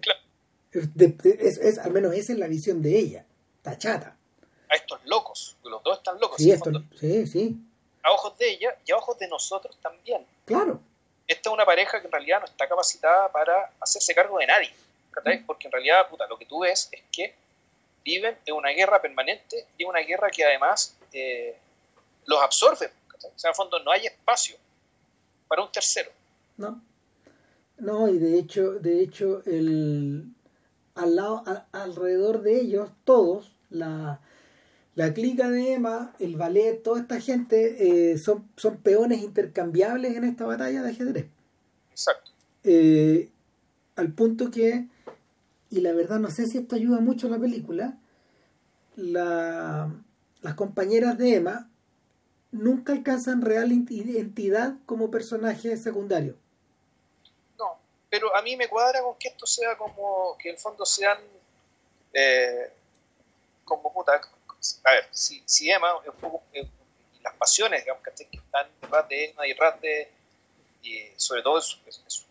es, al menos esa es la visión de ella, está chata. A estos locos, los dos están locos. Sí, sí, A ojos de ella y a ojos de nosotros también. Claro. Esta es una pareja que en realidad no está capacitada para hacerse cargo de nadie. Porque en realidad, puta, lo que tú ves es que viven en una guerra permanente y una guerra que además eh, los absorbe. O sea, en el fondo no hay espacio para un tercero. No. No, y de hecho, de hecho, el, al lado, alrededor de ellos, todos, la, la clica de Emma, el ballet, toda esta gente eh, son, son peones intercambiables en esta batalla de ajedrez. Exacto. Eh, al punto que, y la verdad no sé si esto ayuda mucho a la película, la, las compañeras de Emma nunca alcanzan real identidad como personaje secundario pero a mí me cuadra con que esto sea como, que en el fondo sean eh, como puta, a ver, si, si Emma, un poco, eh, las pasiones digamos, que están detrás de Emma y detrás de, y sobre todo en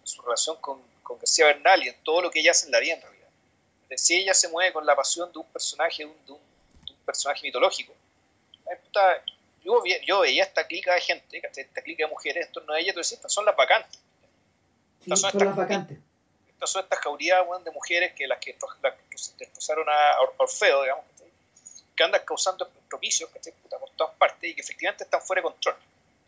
su, relación con, con, García Bernal y en todo lo que ella hace en la vida en realidad. Si ella se mueve con la pasión de un personaje, de un, personaje mitológico, puta, yo, yo, veía esta clica de gente, esta clica de mujeres en torno a ella, tú decías, estas son las vacantes estas son, estas, vacantes. Estas son estas caurías de mujeres que las que, las que desposaron a Orfeo, digamos, que andan causando propicios por todas partes y que efectivamente están fuera de control.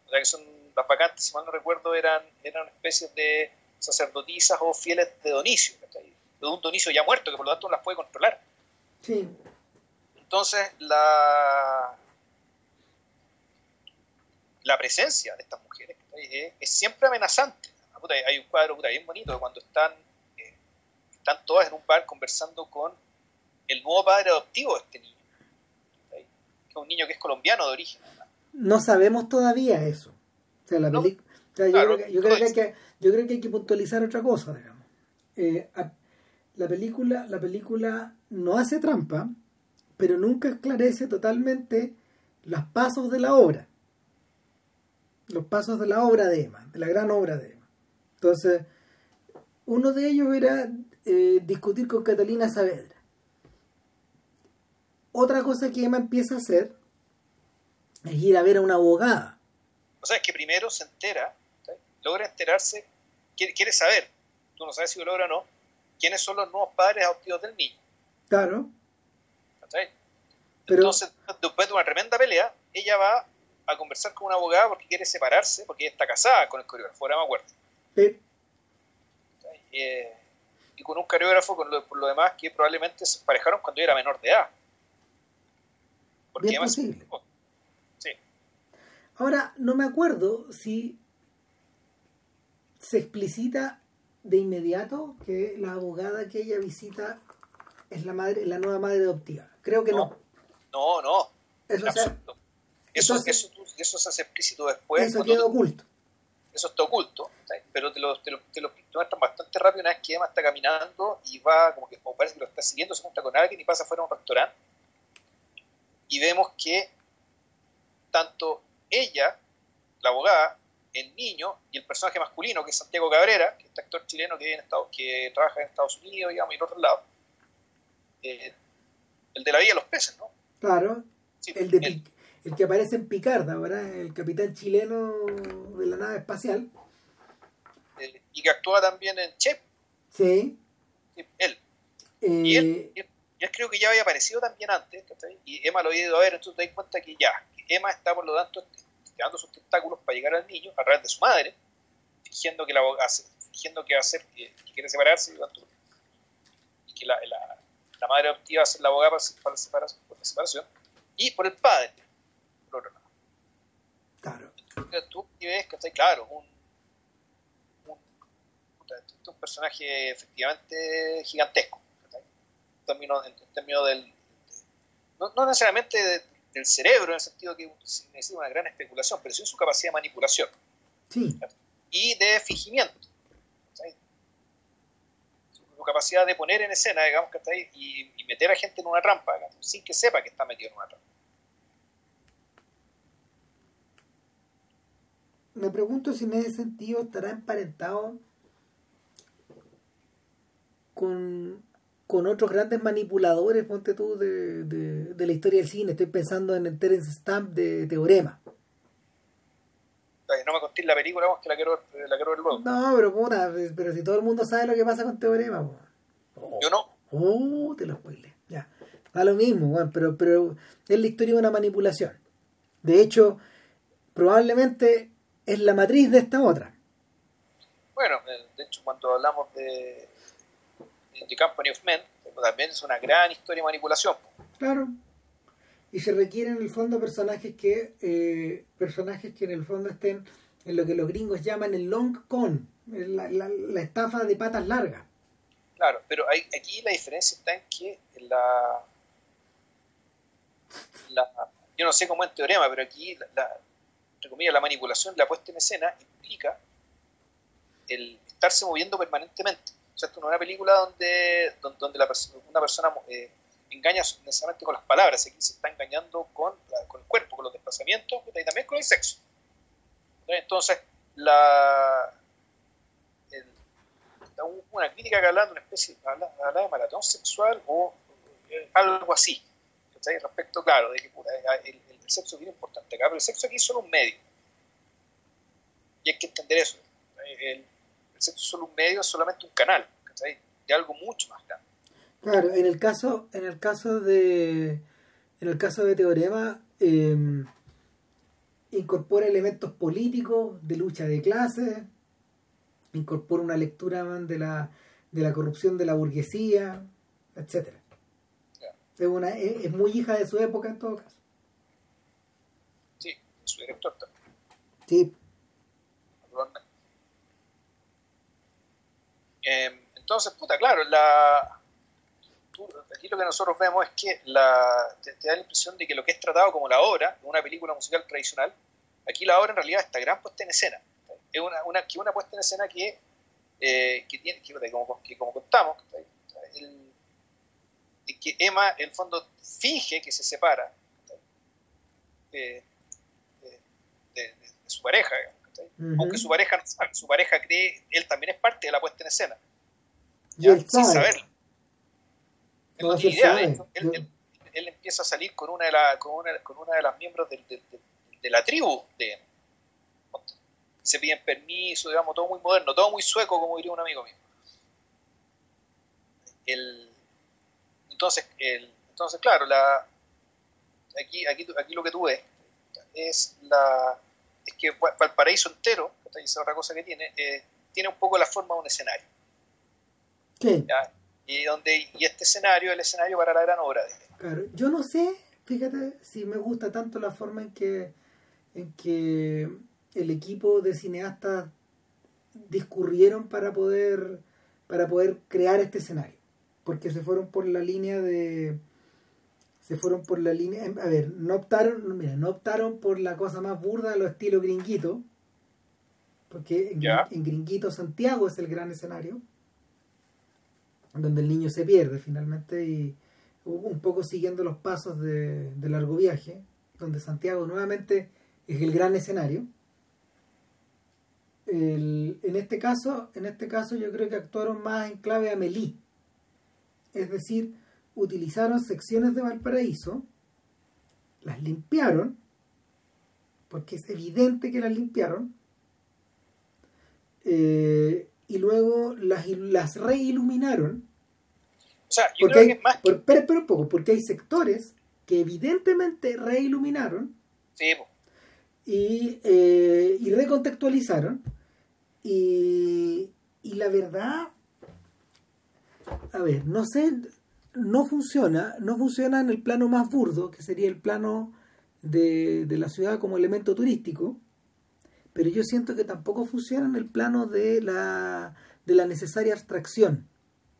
O sea que son las vacantes, si mal no recuerdo, eran, eran especies de sacerdotisas o fieles de Donicio, de un Donicio ya muerto, que por lo tanto no las puede controlar. Sí. Entonces, la, la presencia de estas mujeres es siempre amenazante hay un cuadro bien bonito de cuando están, eh, están todas en un bar conversando con el nuevo padre adoptivo de este niño. Que es un niño que es colombiano de origen. No sabemos todavía eso. O sea, la yo, creo que, yo, creo que hay que, yo creo que hay que puntualizar otra cosa, digamos. Eh, la película, la película no hace trampa, pero nunca esclarece totalmente los pasos de la obra. Los pasos de la obra de Emma, de la gran obra de Emma. Entonces, uno de ellos era eh, discutir con Catalina Saavedra. Otra cosa que Emma empieza a hacer es ir a ver a una abogada. O sea, es que primero se entera, logra enterarse, quiere, saber, tú no sabes si lo logra o no, quiénes son los nuevos padres adoptivos del niño. Claro. Pero, Entonces, después de una tremenda pelea, ella va a conversar con una abogada porque quiere separarse, porque ella está casada con el coreógrafo, ahora me acuerdo. Eh, y con un coreógrafo, con lo, por lo demás, que probablemente se emparejaron cuando yo era menor de edad. Porque Bien posible. Sí. Ahora, no me acuerdo si se explicita de inmediato que la abogada que ella visita es la madre, la nueva madre adoptiva. Creo que no. No, no. Eso, eso, eso, eso, se hace explícito después. Eso queda oculto eso está oculto, pero te lo, te, lo, te lo muestran bastante rápido una vez que Emma está caminando y va, como que como parece que lo está siguiendo, se junta con alguien y pasa fuera a un restaurante. Y vemos que tanto ella, la abogada, el niño y el personaje masculino, que es Santiago Cabrera, que es este actor chileno que, en Estados, que trabaja en Estados Unidos, digamos, y en otros lados, eh, el de la vida de los peces, ¿no? Claro, el de el que aparece en Picard, ¿verdad? El capitán chileno de la nave espacial. Eh, y que actúa también en Chep. Sí. él. Y él, eh, él, creo que ya había aparecido también antes, y Emma lo había ido a ver, entonces te das cuenta que ya, Emma está por lo tanto llevando sus tentáculos para llegar al niño a través de su madre, fingiendo que la fingiendo que va a hacer, que, quiere separarse y, que la, la, madre adoptiva va a ser la abogada para, para, la separación, y por el padre, Claro, un, un, un personaje efectivamente gigantesco, en términos, en términos del, no, no necesariamente del cerebro, en el sentido que necesita una gran especulación, pero sí su capacidad de manipulación. Sí. Y de fingimiento. Su, capacidad de poner en escena, digamos, que está ahí, y, meter a gente en una trampa, sin que sepa que está metido en una trampa. Me pregunto si en ese sentido estará emparentado con con otros grandes manipuladores, ponte tú, de, de, la historia del cine. Estoy pensando en el Terence Stamp de Teorema. No me contéis la película, vos, que la quiero, la quiero ver luego. No, pero puta, pero si todo el mundo sabe lo que pasa con Teorema, Yo no. Oh, te lo spoilé. Ya. Da lo mismo, bueno, pero, pero es la historia de una manipulación. De hecho, probablemente es la matriz de esta otra. Bueno, de hecho, cuando hablamos de The Company of Men, también es una gran historia de manipulación. Claro. Y se requieren en el fondo personajes que eh, personajes que en el fondo estén en lo que los gringos llaman el long con, la, la, estafa de patas largas. Claro, pero hay, aquí la diferencia está en que la, la yo no sé cómo en teorema, pero aquí la, la manipulación, la puesta en escena implica el estarse moviendo permanentemente no es una película donde, donde, la una persona eh, engaña necesariamente con las palabras, aquí se está engañando con, con el cuerpo, con los desplazamientos y también con el sexo. Entonces, la, una crítica que habla de una especie de maratón sexual o eh, algo así. Respecto, claro, de que el, sexo es bien importante acá, pero el sexo aquí es solo un medio. Y hay que entender eso. El, sexo es solo un medio, es solamente un canal de algo mucho más grande. Claro, en el caso, en el caso de en el caso de Teorema, em, incorpora elementos políticos, de lucha de clases, incorpora una lectura de la, de la corrupción de la burguesía, etcétera. Es, una, es, muy hija de su época en todo caso. Su director también. Sí. Eh, entonces, puta, claro, la, aquí lo que nosotros vemos es que la, te, da la impresión de que lo que es tratado como la obra, una película musical tradicional, aquí la obra en realidad está gran puesta en escena. Es una, una, una puesta en escena que, eh, que tiene, que, como, que como contamos, el, que Emma en el fondo finge que se separa su pareja, aunque su pareja no sabe, su pareja cree, él también es parte de la puesta en escena. Sin saberlo. él, empieza a salir con una de, la, con una, con una de las miembros de, de, la tribu de se piden permiso, digamos, todo muy moderno, todo muy sueco, como diría un amigo mío. El, entonces, el, entonces, claro, la, aquí, aquí, aquí lo que tú ves es la es que Valparaíso entero, esta es otra cosa que tiene, eh, tiene un poco la forma de un escenario. Y, donde, y este escenario es el escenario para la gran obra de Claro, yo no sé, fíjate, si me gusta tanto la forma en que, en que el equipo de cineastas discurrieron para poder, para poder crear este escenario. Porque se fueron por la línea de se fueron por la línea a ver no optaron mira, no optaron por la cosa más burda lo estilo gringuito porque en, gringuito Santiago es el gran escenario donde el niño se pierde finalmente y un poco siguiendo los pasos de, largo viaje, donde Santiago nuevamente es el gran escenario. en este caso, en este caso yo creo que actuaron más en clave Amelie. Es decir, utilizaron secciones de Valparaíso, las limpiaron, porque es evidente que las limpiaron, eh, y luego las, las reiluminaron. O sea, yo creo que es más. pero, un poco, porque hay sectores que evidentemente reiluminaron y, eh, y recontextualizaron. Y, y la verdad, a ver, no sé, no funciona, no funciona en el plano más burdo, que sería el plano de, de la ciudad como elemento turístico, pero yo siento que tampoco funciona en el plano de la, de la necesaria abstracción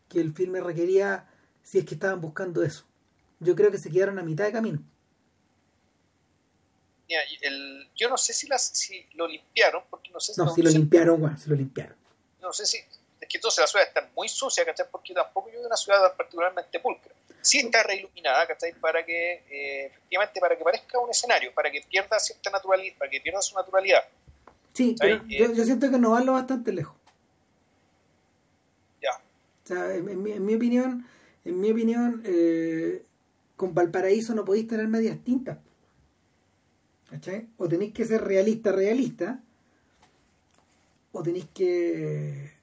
que el filme requería si es que estaban buscando eso. Yo creo que se quedaron a mitad de camino. el, yo no sé si, las, si lo limpiaron, porque no sé si... No, si lo limpiaron, bueno, si lo limpiaron. No sé si... Que entonces la ciudad está muy sucia, ¿cachai? Porque tampoco yo de una ciudad particularmente pulcra. Sí está reiluminada, ¿cachai? Para que, eh, efectivamente, para que parezca un escenario, para que pierda cierta naturalidad, para que pierda su naturalidad. Sí, pero yo, yo, siento que no va lo bastante lejos. Ya. O sea, en, mi, en mi, opinión, en mi opinión, eh, con Valparaíso no podéis tener medias tintas. ¿Cachai? O tenéis que ser realista, realista, o tenéis que...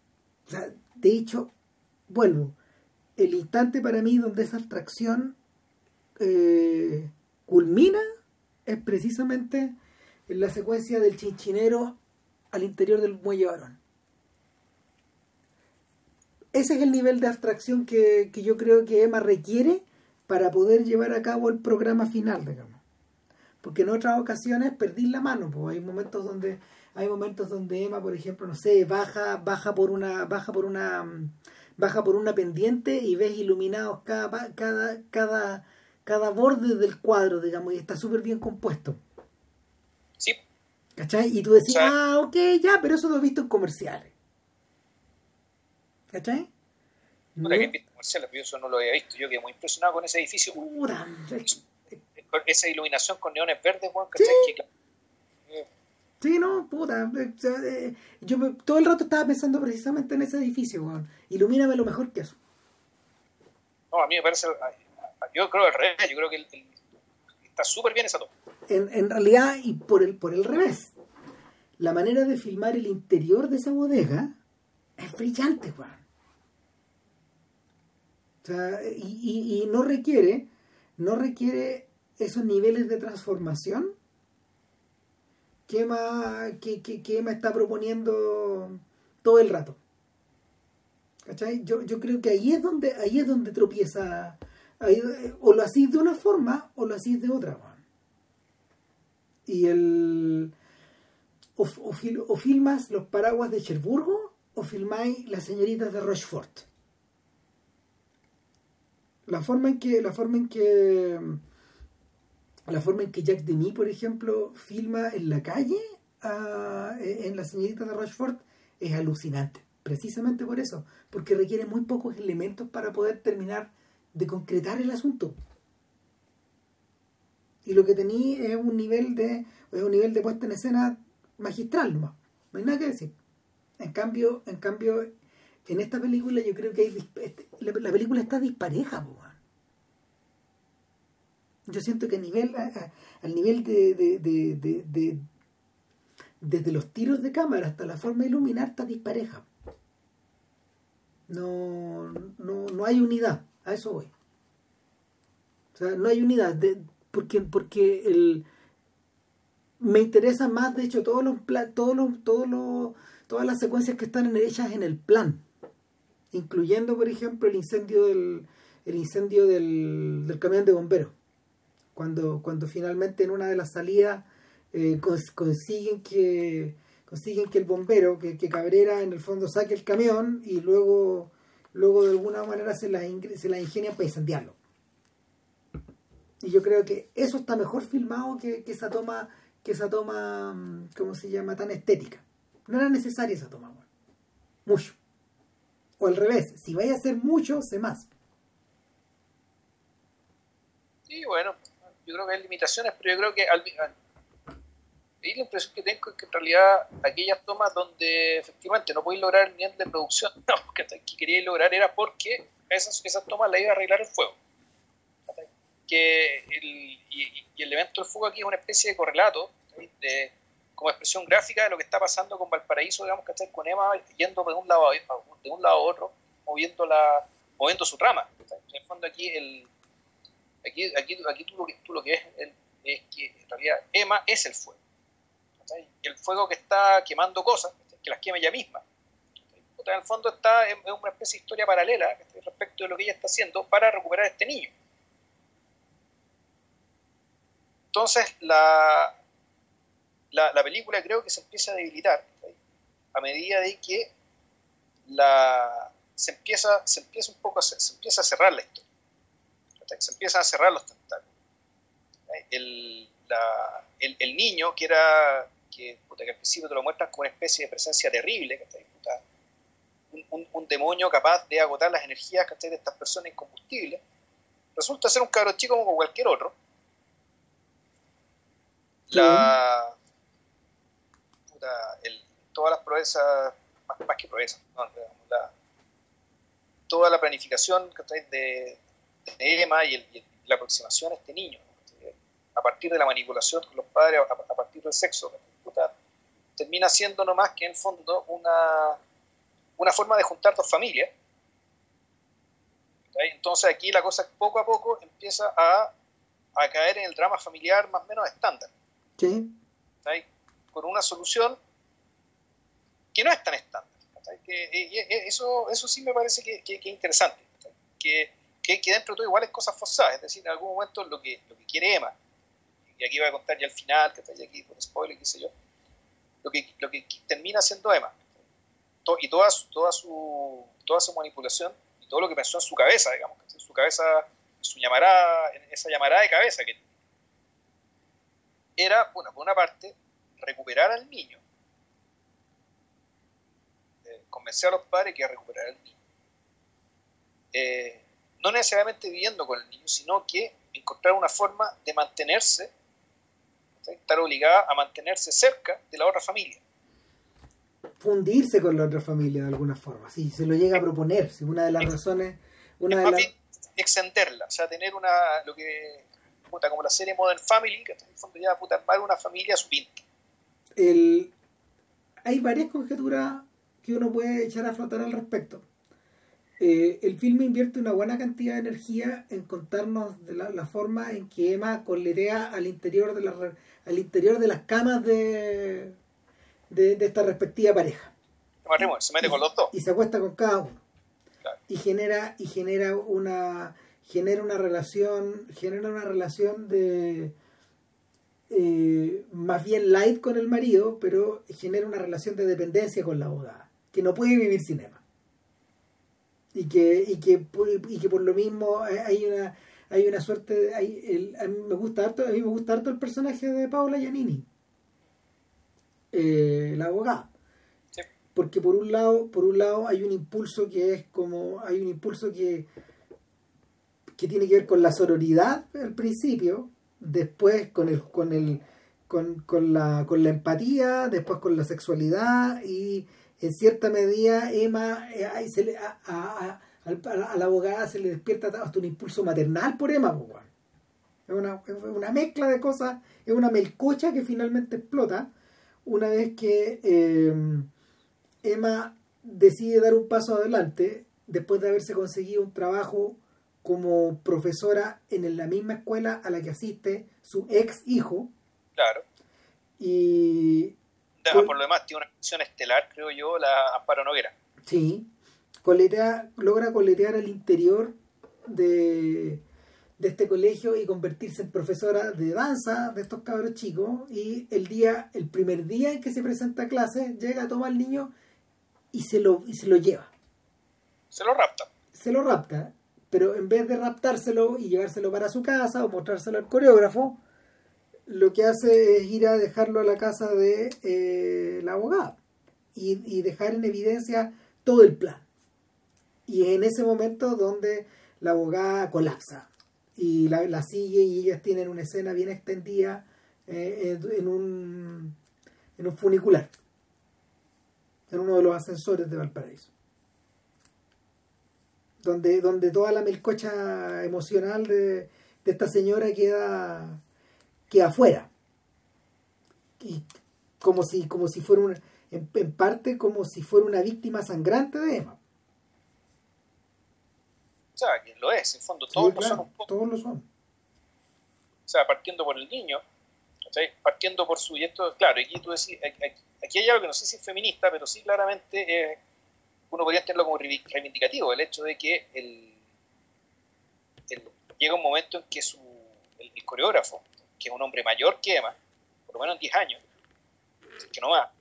De hecho, vuelvo, el instante para mí donde esa abstracción eh, culmina es precisamente en la secuencia del chinchinero al interior del muelle varón. Ese es el nivel de abstracción que, que yo creo que Emma requiere para poder llevar a cabo el programa final, digamos. Porque en otras ocasiones perdí la mano, pues hay momentos donde hay momentos donde Emma, por ejemplo, no sé, baja baja por una baja por una baja por una pendiente y ves iluminados cada cada cada cada borde del cuadro, digamos, y está súper bien compuesto. Sí. ¿Cachai? Y tú decís, ah, ok, ya, pero eso lo he visto en comerciales. ¿Cachai? ¿No? pero yo eso no lo había visto. Yo quedé muy impresionado con ese edificio. esa iluminación con neones verdes, Juan, ¿Sí? Sí, no, puta. Eh, yo todo el rato estaba pensando precisamente en ese edificio, Juan. Ilumíname lo mejor que eso. No, a mí me parece. Yo creo al revés. Yo creo que está súper bien esa toma. En, en realidad, y por el, por el revés, la manera de filmar el interior de esa bodega es brillante, Juan y, no requiere, no requiere esos niveles de transformación que Emma, que, que, está proponiendo todo el rato. ¿Cachai? Yo, yo creo que ahí es donde, ahí es donde tropieza. o lo hacís de una forma o lo hacís de otra. Y el. O, o, filmas los paraguas de Cherburgo o filmáis las señoritas de Rochefort la forma en que la forma en que la forma en que Jack Demy por ejemplo filma en la calle en la señorita de Rochefort es alucinante precisamente por eso porque requiere muy pocos elementos para poder terminar de concretar el asunto. Y lo que tenía es un nivel de es un nivel de puesta en escena magistral nomás no hay nada que decir. En cambio en cambio en esta película yo creo que hay, este, la, película está dispareja, Yo siento que a nivel, al nivel de, de, desde los tiros de cámara hasta la forma de iluminar está dispareja. No, no, no hay unidad, a eso voy. O sea, no hay unidad, porque, porque el, me interesa más, de hecho, todos los, todos los, todos los, todas las secuencias que están hechas en el plan incluyendo por ejemplo el incendio del el incendio del, del camión de bomberos cuando cuando finalmente en una de las salidas eh, consiguen que consiguen que el bombero que, Cabrera en el fondo saque el camión y luego luego de alguna manera se la se la ingenia para incendiarlo. Y yo creo que eso está mejor filmado que, que esa toma que esa toma mm, cómo se llama tan estética. No era necesaria esa toma mucho. O al revés, si vaya a hacer mucho, sé más. Sí, bueno, yo creo que hay limitaciones, pero yo creo que al, y la impresión que tengo es que en realidad aquellas tomas donde efectivamente no podéis lograr el nivel de producción no, que, que queríais lograr era porque esas, esas tomas las iba a arreglar el fuego. Que el, y, el evento del fuego aquí es una especie de correlato de, como expresión gráfica de lo que está pasando con Valparaíso, digamos, está Con Emma yendo de un lado a, de un lado a otro, moviendo, la, moviendo su trama. En el fondo aquí, el, aquí, aquí, aquí tú, lo que, ves es que en realidad Emma es el fuego. El fuego que está quemando cosas, que las quema ella misma. En el fondo está en, una especie de historia paralela respecto de lo que ella está haciendo para recuperar a este niño. Entonces, la, la, la, película creo que se empieza a debilitar a medida de que la, se, empieza, se empieza un poco a, se empieza a cerrar la historia. Se empiezan a cerrar los tentáculos. El, la, el, niño, que era que, puta, que, al principio te lo muestran como una especie de presencia terrible, un, un, un, demonio capaz de agotar las energías de estas personas incombustibles, resulta ser un cabro chico como cualquier otro. La, puta, todas las proezas, más, que proezas, toda la planificación de Emma y, el, y, la aproximación a este niño, a partir de la manipulación con los padres, a, a partir del sexo, puta, termina siendo no más que en fondo una, una forma de juntar dos familias. Entonces aquí la cosa poco a poco empieza a, a caer en el drama familiar más o menos estándar. Sí. Con una solución que no es tan estándar. Que, eso, eso sí me parece que, que, que es interesante. Que, que, dentro de todo igual es cosas forzadas. Es decir, en algún momento lo que, lo que quiere Emma, y aquí voy a contar ya al final, que está aquí por spoiler, qué sé yo, lo que, lo que termina siendo Emma, y toda su, toda, su, toda su manipulación y todo lo que pensó en su cabeza, digamos, en su cabeza, su llamará, en esa llamará de cabeza que era, bueno, por una parte, recuperar al niño, eh, convencer a los padres que a recuperar al niño. Eh, no necesariamente viviendo con el niño, sino que encontrar una forma de mantenerse, estar obligada a mantenerse cerca de la otra familia fundirse con la otra familia de alguna forma, si se lo llega a proponer, si una de las razones... Una de las... extenderla, o sea, tener una, lo que, puta, como la serie Modern Family, que en el fondo ya, puta, armar una familia a su pinta. El, hay varias conjeturas que uno puede echar a flotar al respecto. Eh, el filme invierte una buena cantidad de energía en contarnos de la, la forma en que Emma coletea al interior de, la, al interior de las camas de, de, de esta respectiva pareja. se mete con los dos. Y se acuesta con cada uno. Claro. Y genera, y genera una genera una relación, genera una relación de eh, más bien light con el marido, pero genera una relación de dependencia con la abogada, que no puede vivir sin Emma. Y que, y que, y que por lo mismo hay una hay una suerte hay el, a mí me gusta harto, a mí me gusta harto el personaje de Paola Giannini eh, la abogada. Sí. Porque por un lado, por un lado hay un impulso que es como, hay un impulso que, que tiene que ver con la sororidad al principio, después con el, con el, con, con la, con la empatía, después con la sexualidad y en cierta medida Emma eh, se le, a, a, a, a, la abogada se le despierta hasta un impulso maternal por Emma es una, es una mezcla de cosas es una melcocha que finalmente explota una vez que eh, Emma decide dar un paso adelante después de haberse conseguido un trabajo como profesora en la misma escuela a la que asiste su ex hijo. Claro. Y. por, por lo demás, tiene una función estelar, creo yo, la Amparo Noguera. Sí. Coletea, logra coletear al interior de, de este colegio y convertirse en profesora de danza de estos cabros chicos y el día el primer día en que se presenta a clase llega a tomar al niño y se lo y se lo lleva se lo rapta se lo rapta pero en vez de raptárselo y llevárselo para su casa o mostrárselo al coreógrafo lo que hace es ir a dejarlo a la casa de eh, la abogada y, dejar en evidencia todo el plan y en ese momento donde la abogada colapsa y la, la sigue y ellas tienen una escena bien extendida eh, en, un, en un funicular, en uno de los ascensores de Valparaíso. Donde, donde toda la melcocha emocional de, de esta señora queda, queda afuera. Y como si, como si fuera una, en, en parte como si fuera una víctima sangrante de Emma o sea, quien lo es, en fondo, todos sí, claro, lo son un poco. Todos lo son. O sea, partiendo por el niño, ¿sí? partiendo por su. Y esto, claro, aquí tú decís, aquí hay algo que no sé si es feminista, pero sí claramente eh, uno podría tenerlo como reivindicativo, el hecho de que el, el, llega un momento en que su, el, el, coreógrafo, que es un hombre mayor que Emma, por lo menos en 10 años, que no va,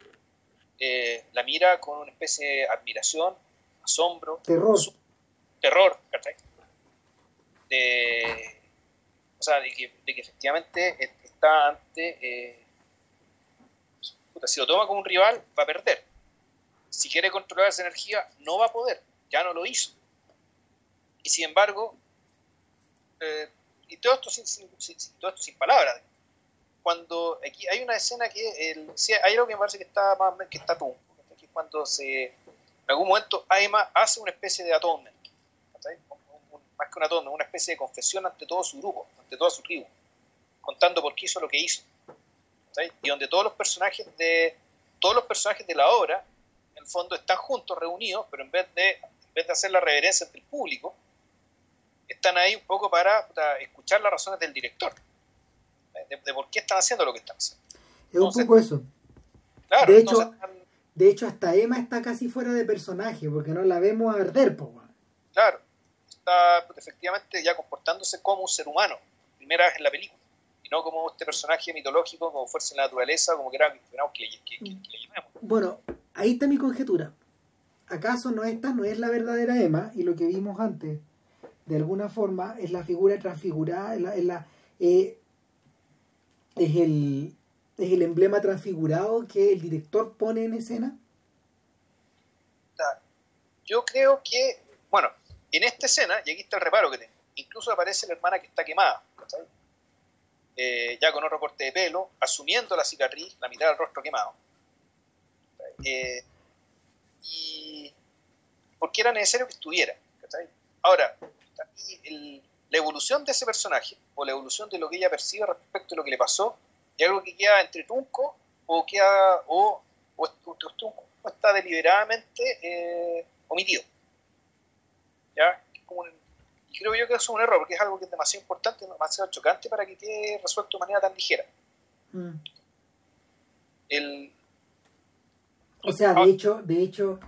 eh, la mira con una especie de admiración, asombro, terror, terror, De, o sea, de que, efectivamente está ante, eh, si lo toma como un rival, va a perder. Si quiere controlar esa energía, no va a poder, ya no lo hizo. Y sin embargo, eh, y todo esto sin, todo esto sin palabras, cuando aquí hay una escena que el, hay algo que me parece que está más que está tumbo, es cuando se en algún momento Aima hace una especie de atonement, más que un atonement, una especie de confesión ante todo su grupo, ante toda su tribu, contando por qué hizo lo que hizo. Y donde todos los personajes de todos los personajes de la obra en el fondo están juntos, reunidos, pero en vez de en vez de hacer la reverencia ante el público, están ahí un poco para, escuchar las razones del director, de, por qué están haciendo lo que están haciendo. Es un poco eso. de, hecho, de hecho, hasta Emma está casi fuera de personaje, porque no la vemos arder, po, Claro, está pues, efectivamente ya comportándose como un ser humano, primera vez en la película, y no como este personaje mitológico, como fuerza en la naturaleza, como que, que, le, llamemos. Bueno, ahí está mi conjetura. ¿Acaso no esta no es la verdadera Emma y lo que vimos antes de alguna forma es la figura transfigurada, es, la, eh, es, el, es el emblema transfigurado que el director pone en escena? Yo creo que, bueno, en esta escena, y aquí está el reparo que tengo, incluso aparece la hermana que está quemada, eh, ya con otro corte de pelo, asumiendo la cicatriz, la mitad del rostro quemado. Eh, y porque era necesario que estuviera. Ahora, la evolución de ese personaje o la evolución de lo que ella percibe respecto a lo que le pasó es algo que queda entre Tunco o queda o, está deliberadamente eh, omitido. ¿Ya? y creo yo que eso es un error porque es algo que es demasiado importante, demasiado chocante para que quede resuelto de manera tan ligera. Mm. o sea, de ah. hecho, de hecho,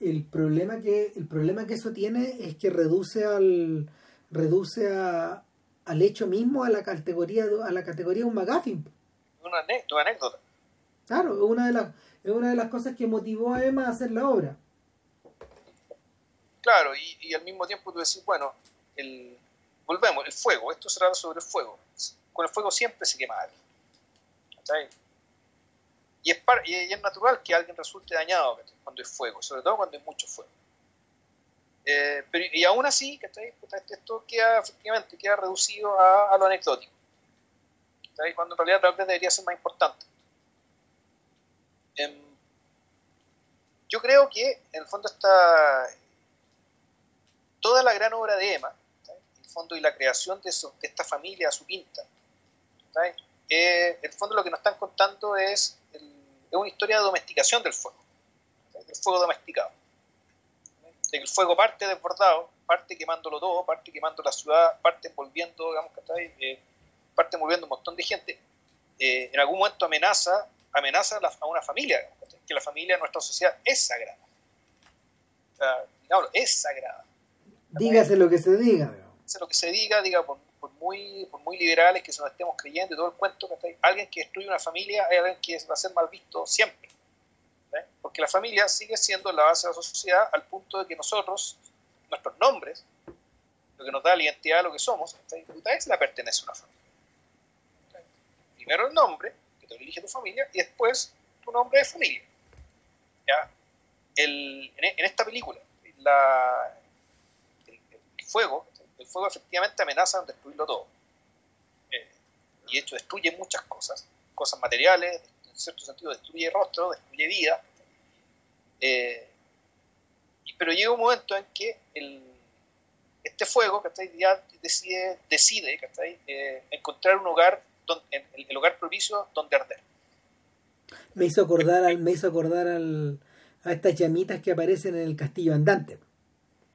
el problema que el problema que eso tiene es que reduce al reduce a, al hecho mismo a la categoría a la categoría de un magazine. Una, anécdota. Claro es una de las es una de las cosas que motivó a Emma a hacer la obra. Claro y, al mismo tiempo tú decís bueno el volvemos el fuego esto se trata sobre el fuego. Con el fuego siempre se quema alguien y es, y es natural que alguien resulte dañado cuando hay fuego, sobre todo cuando hay mucho fuego. Eh, y aún así, esto queda efectivamente queda reducido a, lo anecdótico. Cuando en realidad tal vez debería ser más importante. Em, yo creo que en el fondo está toda la gran obra de Emma, en el fondo y la creación de, esta familia su pinta, en el fondo lo que nos están contando es es una historia de domesticación del fuego, del fuego domesticado. De que el fuego parte desbordado, parte quemándolo todo, parte quemando la ciudad, parte envolviendo, digamos, eh, parte envolviendo un montón de gente. Eh, en algún momento amenaza, amenaza a una familia, que la familia en nuestra sociedad es sagrada. es sagrada. Dígase lo que se diga. Dígase lo que se diga, diga por muy, por muy liberales que se nos estemos creyendo y todo el cuento, que alguien que destruye una familia es alguien que va a ser mal visto siempre. Porque la familia sigue siendo la base de la sociedad al punto de que nosotros, nuestros nombres, lo que nos da la identidad de lo que somos, es la pertenece a una familia. Primero el nombre, que te dirige tu familia, y después tu nombre de familia. ¿Ya? El, en, esta película, la, el fuego el fuego efectivamente amenaza con destruirlo todo. Eh, y de hecho destruye muchas cosas, cosas materiales, en cierto sentido destruye rostro, destruye vida. Eh, pero llega un momento en que este fuego ya decide, decide eh, encontrar un hogar, donde, el, hogar propicio donde arder. Me hizo acordar, me hizo acordar a estas llamitas que aparecen en el castillo andante,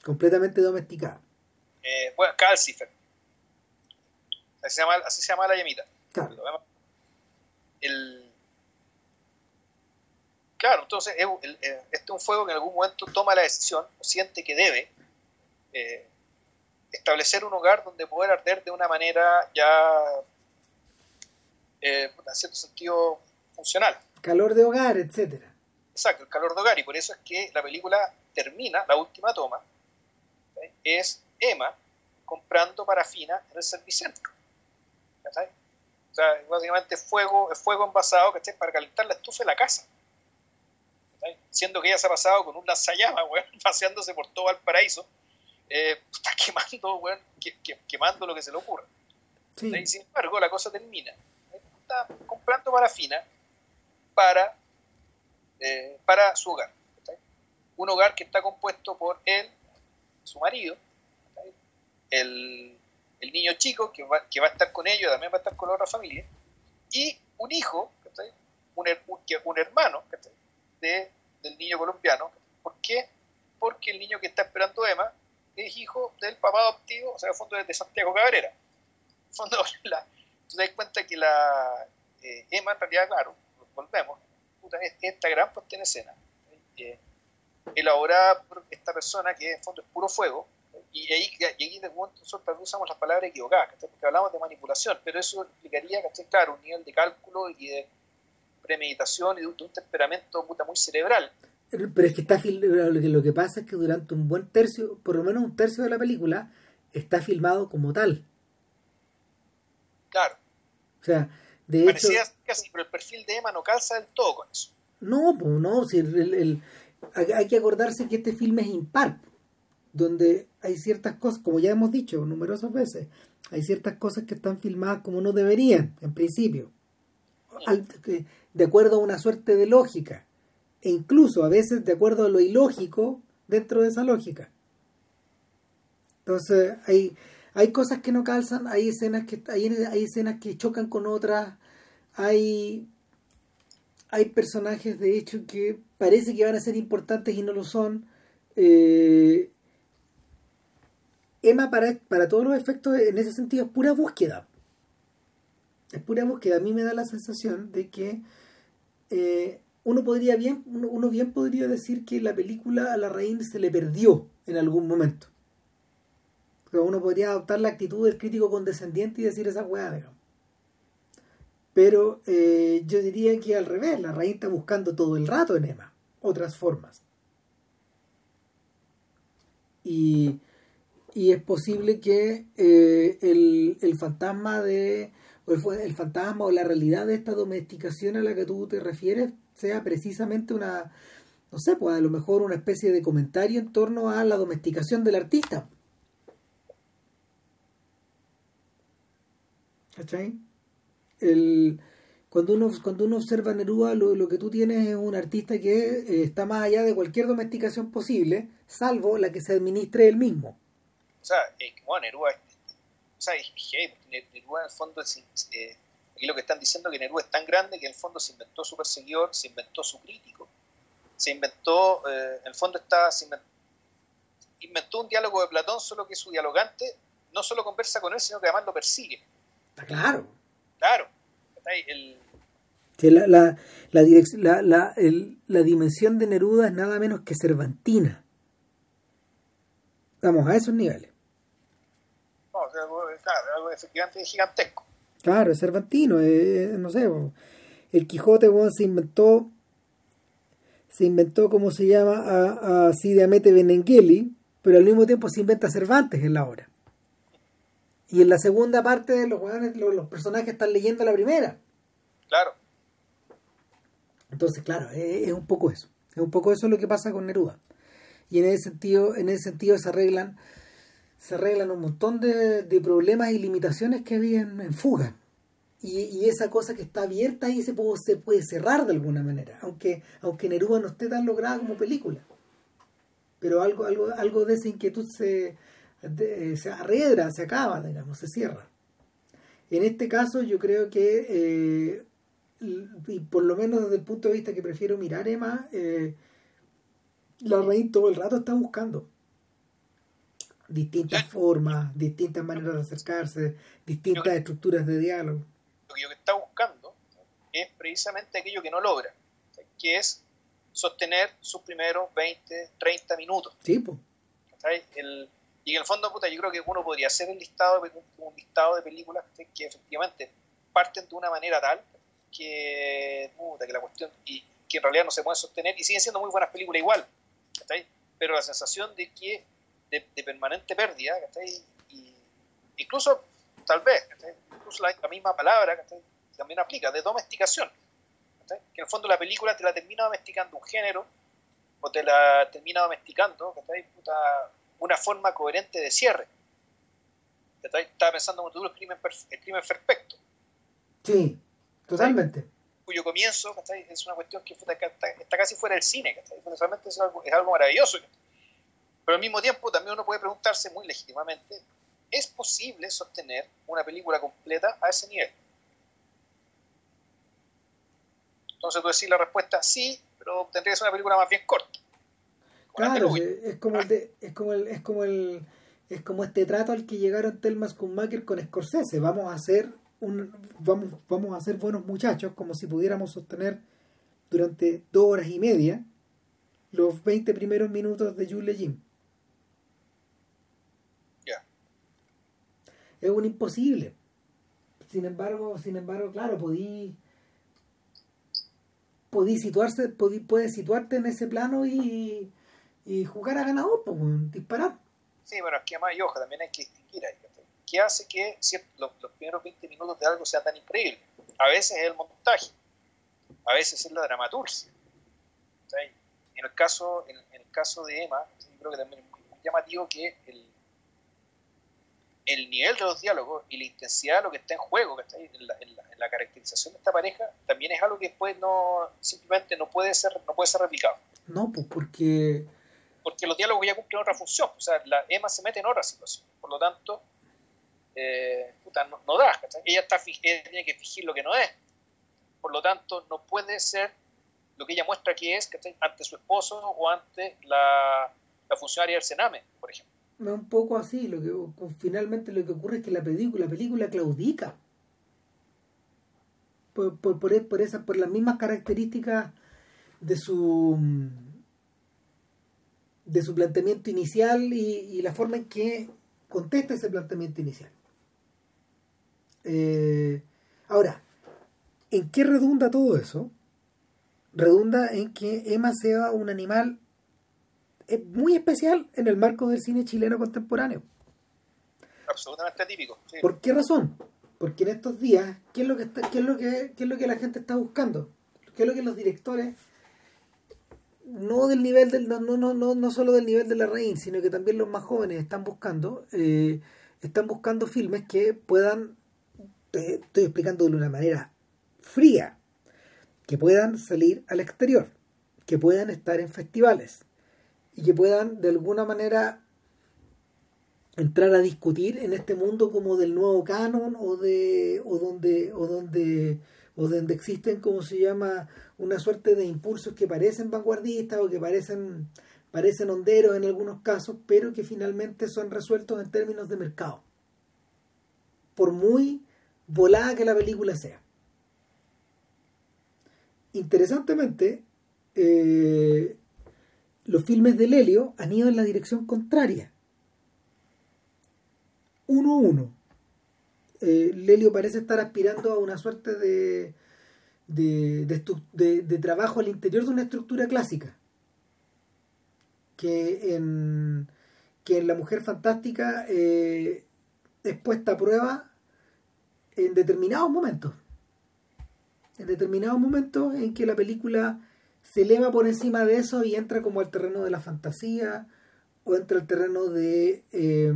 completamente domesticadas eh, bueno, Calcifer. Así se llama, así se llama la llamita. Claro. El, claro, entonces este es un fuego que en algún momento toma la decisión, o siente que debe eh, establecer un hogar donde poder arder de una manera ya, eh, en cierto sentido, funcional. Calor de hogar, etcétera. Exacto, el calor de hogar. Y por eso es que la película termina, la última toma, es Emma comprando parafina en el servicentro. O sea, básicamente fuego, fuego envasado para calentar la estufa de la casa. Siendo que ella se ha pasado con un lanzallamas, paseándose por todo el paraíso, eh, está quemando, quemando lo que se le ocurra. sin embargo, la cosa termina. Está comprando parafina para, eh, para su hogar. Un hogar que está compuesto por él, su marido, el, niño chico que va, que va, a estar con ellos, también va a estar con la otra familia, y un hijo, un, hermano de, del niño colombiano. ¿Por qué? Porque el niño que está esperando Emma es hijo del papá adoptivo, o sea, el fondo de Santiago Cabrera. En fondo, la, tú te das cuenta que la eh, Emma, en realidad, claro, volvemos, es esta gran puesta en escena, eh, elaborada por esta persona que en fondo es puro fuego, y ahí, y ahí de nosotros usamos las palabras equivocadas, porque hablamos de manipulación, pero eso implicaría, claro, un nivel de cálculo y de premeditación y de un, temperamento puta, muy cerebral. Pero es que está lo que pasa es que durante un buen tercio, por lo menos un tercio de la película, está filmado como tal. Claro. O sea, de Parecía casi, pero el perfil de Emma no calza del todo con eso. No, pues no, si el, hay que acordarse que este filme es impar donde hay ciertas cosas, como ya hemos dicho numerosas veces, hay ciertas cosas que están filmadas como no deberían, en principio, de acuerdo a una suerte de lógica, e incluso a veces de acuerdo a lo ilógico dentro de esa lógica. Entonces, hay, hay cosas que no calzan, hay escenas que, hay, hay escenas que chocan con otras, hay, hay personajes de hecho que parece que van a ser importantes y no lo son. Eh, Emma para, para todos los efectos en ese sentido es pura búsqueda. Es pura búsqueda. A mí me da la sensación de que eh, uno podría bien, uno, bien podría decir que la película a la reina se le perdió en algún momento. Pero uno podría adoptar la actitud del crítico condescendiente y decir esa weá. Pero eh, yo diría que al revés, la reina está buscando todo el rato en Emma otras formas. Y y es posible que eh, el, fantasma de el, fantasma o la realidad de esta domesticación a la que tú te refieres sea precisamente una no sé pues a lo mejor una especie de comentario en torno a la domesticación del artista ¿cachai? El, cuando uno cuando uno observa Neruda lo, lo, que tú tienes es un artista que eh, está más allá de cualquier domesticación posible salvo la que se administre él mismo o sea, eh, bueno, Neruda, o sea, Neruda en el fondo, eh, aquí lo que están diciendo es que Neruda es tan grande que en el fondo se inventó su perseguidor, se inventó su crítico, se inventó, eh, en el fondo está, inventó, un diálogo de Platón, solo que su dialogante no solo conversa con él, sino que además lo persigue. Está claro. Claro. El, la, la, la, la, la, dimensión de Neruda es nada menos que cervantina. Vamos a esos niveles algo, efectivamente gigantesco. Claro, es Cervantino, no sé, el Quijote se inventó, se inventó, como se llama, a, a Sidiamete Benengeli, pero al mismo tiempo se inventa Cervantes en la obra. Y en la segunda parte los, los, personajes están leyendo la primera. Claro. Entonces, claro, es, es, un poco eso. Es un poco eso lo que pasa con Neruda. Y en ese sentido, en ese sentido se arreglan se arreglan un montón de, problemas y limitaciones que había en, fuga. Y, esa cosa que está abierta ahí se puede, se puede cerrar de alguna manera, aunque, aunque Neruda no esté tan lograda como película. Pero algo, algo, algo de esa inquietud se, se arredra, se acaba, digamos, se cierra. En este caso yo creo que, eh, y por lo menos desde el punto de vista que prefiero mirar, Emma, eh, la reina todo el rato está buscando distintas formas, distintas maneras de acercarse, distintas estructuras de diálogo. Lo que está buscando es precisamente aquello que no logra, que es sostener sus primeros 20, 30 minutos. Sí, pues. y en el fondo, puta, yo creo que uno podría hacer un listado, un listado de películas que efectivamente parten de una manera tal que, que la cuestión, y que en realidad no se pueden sostener, y siguen siendo muy buenas películas igual, pero la sensación de que, de, permanente pérdida, y incluso, tal vez, incluso la, misma palabra, también aplica, de domesticación, que en el fondo la película te la termina domesticando un género, o te la termina domesticando, una forma coherente de cierre. Estaba pensando tú el crimen, el crimen perfecto. Sí, totalmente. Cuyo comienzo es una cuestión que está, casi fuera del cine. Realmente es algo, es algo maravilloso. Pero al mismo tiempo también uno puede preguntarse muy legítimamente, ¿es posible sostener una película completa a ese nivel? Entonces tú decís la respuesta sí, pero tendría que ser una película más bien corta. Claro, es como el es como el, es como el, es como este trato al que llegaron Telmas Schumacher con Scorsese. Vamos a hacer un, vamos, vamos a ser buenos muchachos, como si pudiéramos sostener durante dos horas y media los 20 primeros minutos de Jules Jim. Ya. Es un imposible. Sin embargo, sin embargo, claro, podí podí situarse, podí, situarte en ese plano y, y jugar a ganador, pues, disparar. Sí, bueno, es que además, y ojo, también hay que distinguir ahí. ¿Qué hace que los, primeros 20 minutos de algo sean tan increíbles? A veces es el montaje, a veces es la dramaturgia. En el caso, en, el caso de Emma, yo creo que también es muy, llamativo que el, el nivel de los diálogos y la intensidad de lo que está en juego, que está en, la, en, la, caracterización de esta pareja, también es algo que después no, simplemente no puede ser, no puede ser replicado. No, pues porque porque los diálogos ya cumplen otra función. O sea, la Emma se mete en otra situación. Por lo tanto, eh, no, da. Ella, está, ella tiene que fingir lo que no es. Por lo tanto, no puede ser lo que ella muestra que es ante su esposo o ante la, funcionaria del Sename, por ejemplo. Un poco así. Lo que, finalmente lo que ocurre es que la película, la película claudica. Por, por, por, por, esa, por las mismas características de su de su planteamiento inicial y, la forma en que contesta ese planteamiento inicial. Eh, ahora, ¿en qué redunda todo eso? Redunda en que Emma sea un animal eh, muy especial en el marco del cine chileno contemporáneo. Absolutamente típico. ¿Por qué razón? Porque en estos días, ¿qué es lo que es lo que, qué es lo que la gente está buscando? ¿Qué es lo que los directores no del nivel del, no, no, no, no solo del nivel de la reina, sino que también los más jóvenes están buscando, eh, están buscando filmes que puedan, estoy explicando de una manera fría, que puedan salir al exterior, que puedan estar en festivales y que puedan de alguna manera entrar a discutir en este mundo como del nuevo canon o de o donde o donde o donde existen como se llama una suerte de impulsos que parecen vanguardistas o que parecen, parecen honderos en algunos casos, pero que finalmente son resueltos en términos de mercado. Por muy volada que la película sea. Interesantemente, eh, los filmes de Lelio han ido en la dirección contraria. Uno a uno. Eh, Lelio parece estar aspirando a una suerte de, de, de, trabajo al interior de una estructura clásica. Que en, que en La Mujer Fantástica eh, es puesta a prueba en determinados momentos. En determinados momentos en que la película se eleva por encima de eso y entra como al terreno de la fantasía o entra al terreno de eh,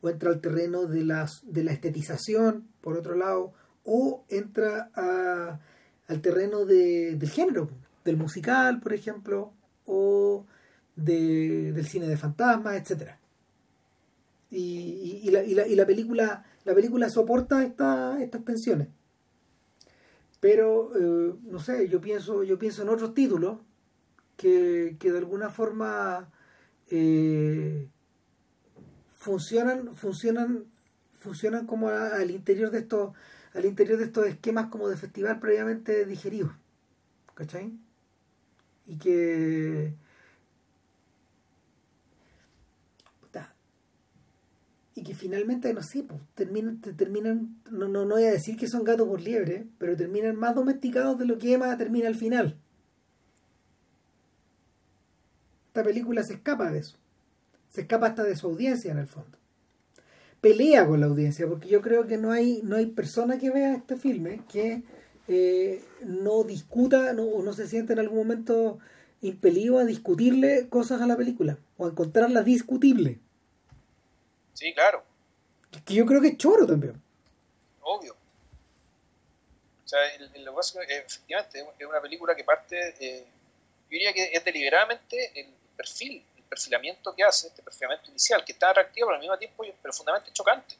o entra al terreno de las de la estetización por otro lado o entra a al terreno de, del género, del musical, por ejemplo, o de, del cine de fantasmas, etcétera. Y, y, la, y, la, y, la, película la película soporta esta, estas tensiones. Pero, eh, no sé, yo pienso, yo pienso en otros títulos que, que de alguna forma eh, funcionan, funcionan, funcionan como al interior de estos al interior de estos esquemas como de festival previamente digeridos. ¿Cachai? Y que... y que finalmente, no sé, pues, terminan, terminan no, no, no voy a decir que son gatos por liebre, pero terminan más domesticados de lo que Emma termina al final. Esta película se escapa de eso. Se escapa hasta de su audiencia en el fondo. Pelea con la audiencia, porque yo creo que no hay, no hay persona que vea este filme que eh, no discuta no, o no se siente en algún momento impelido a discutirle cosas a la película o a encontrarla discutible. Sí, claro. Que yo creo que es choro también. Obvio. O sea, el, el, efectivamente es una película que parte, eh, yo diría que es deliberadamente el perfil, el perfilamiento que hace, este perfilamiento inicial, que está atractivo, pero al mismo tiempo profundamente chocante.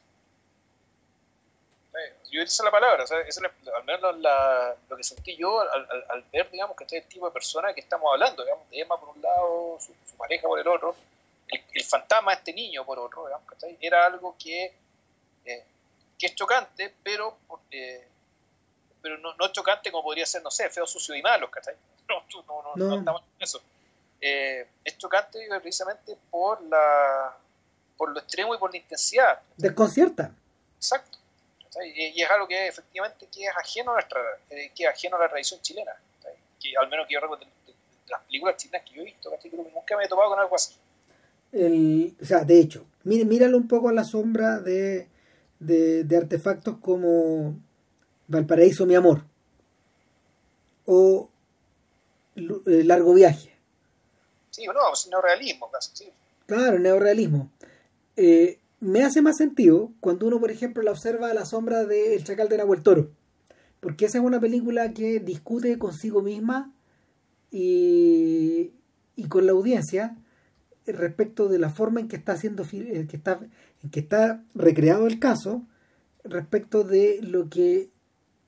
Yo esa la palabra, al menos lo que sentí yo al, ver, digamos, que este es el tipo de persona que estamos hablando, digamos, de Emma por un lado, su, pareja por el otro, el, fantasma de este niño por otro, digamos, era algo que, eh, que es chocante, pero eh, pero no, no chocante como podría ser, no sé, feo, sucio y malo, ¿cachai? No, no, no, estamos en eso. Eh, es chocante precisamente por la por lo extremo y por la intensidad. Desconcierta. Exacto. Y, es algo que efectivamente que es ajeno a nuestra, eh, que es ajeno a la tradición chilena. Que al menos que yo recuerdo de, las películas chilenas que yo he visto, creo que nunca me he topado con algo así. El, o sea, de hecho, míralo un poco a la sombra de, de, de artefactos como Valparaíso, mi amor, o eh, Largo Viaje. Sí, no, es neorealismo casi, sí. Claro, neorealismo. Eh, me hace más sentido cuando uno, por ejemplo, la observa a la sombra de El Chacal de Nahuel Toro. Porque esa es una película que discute consigo misma y, y con la audiencia respecto de la forma en que está haciendo eh, que está, en que está recreado el caso respecto de lo que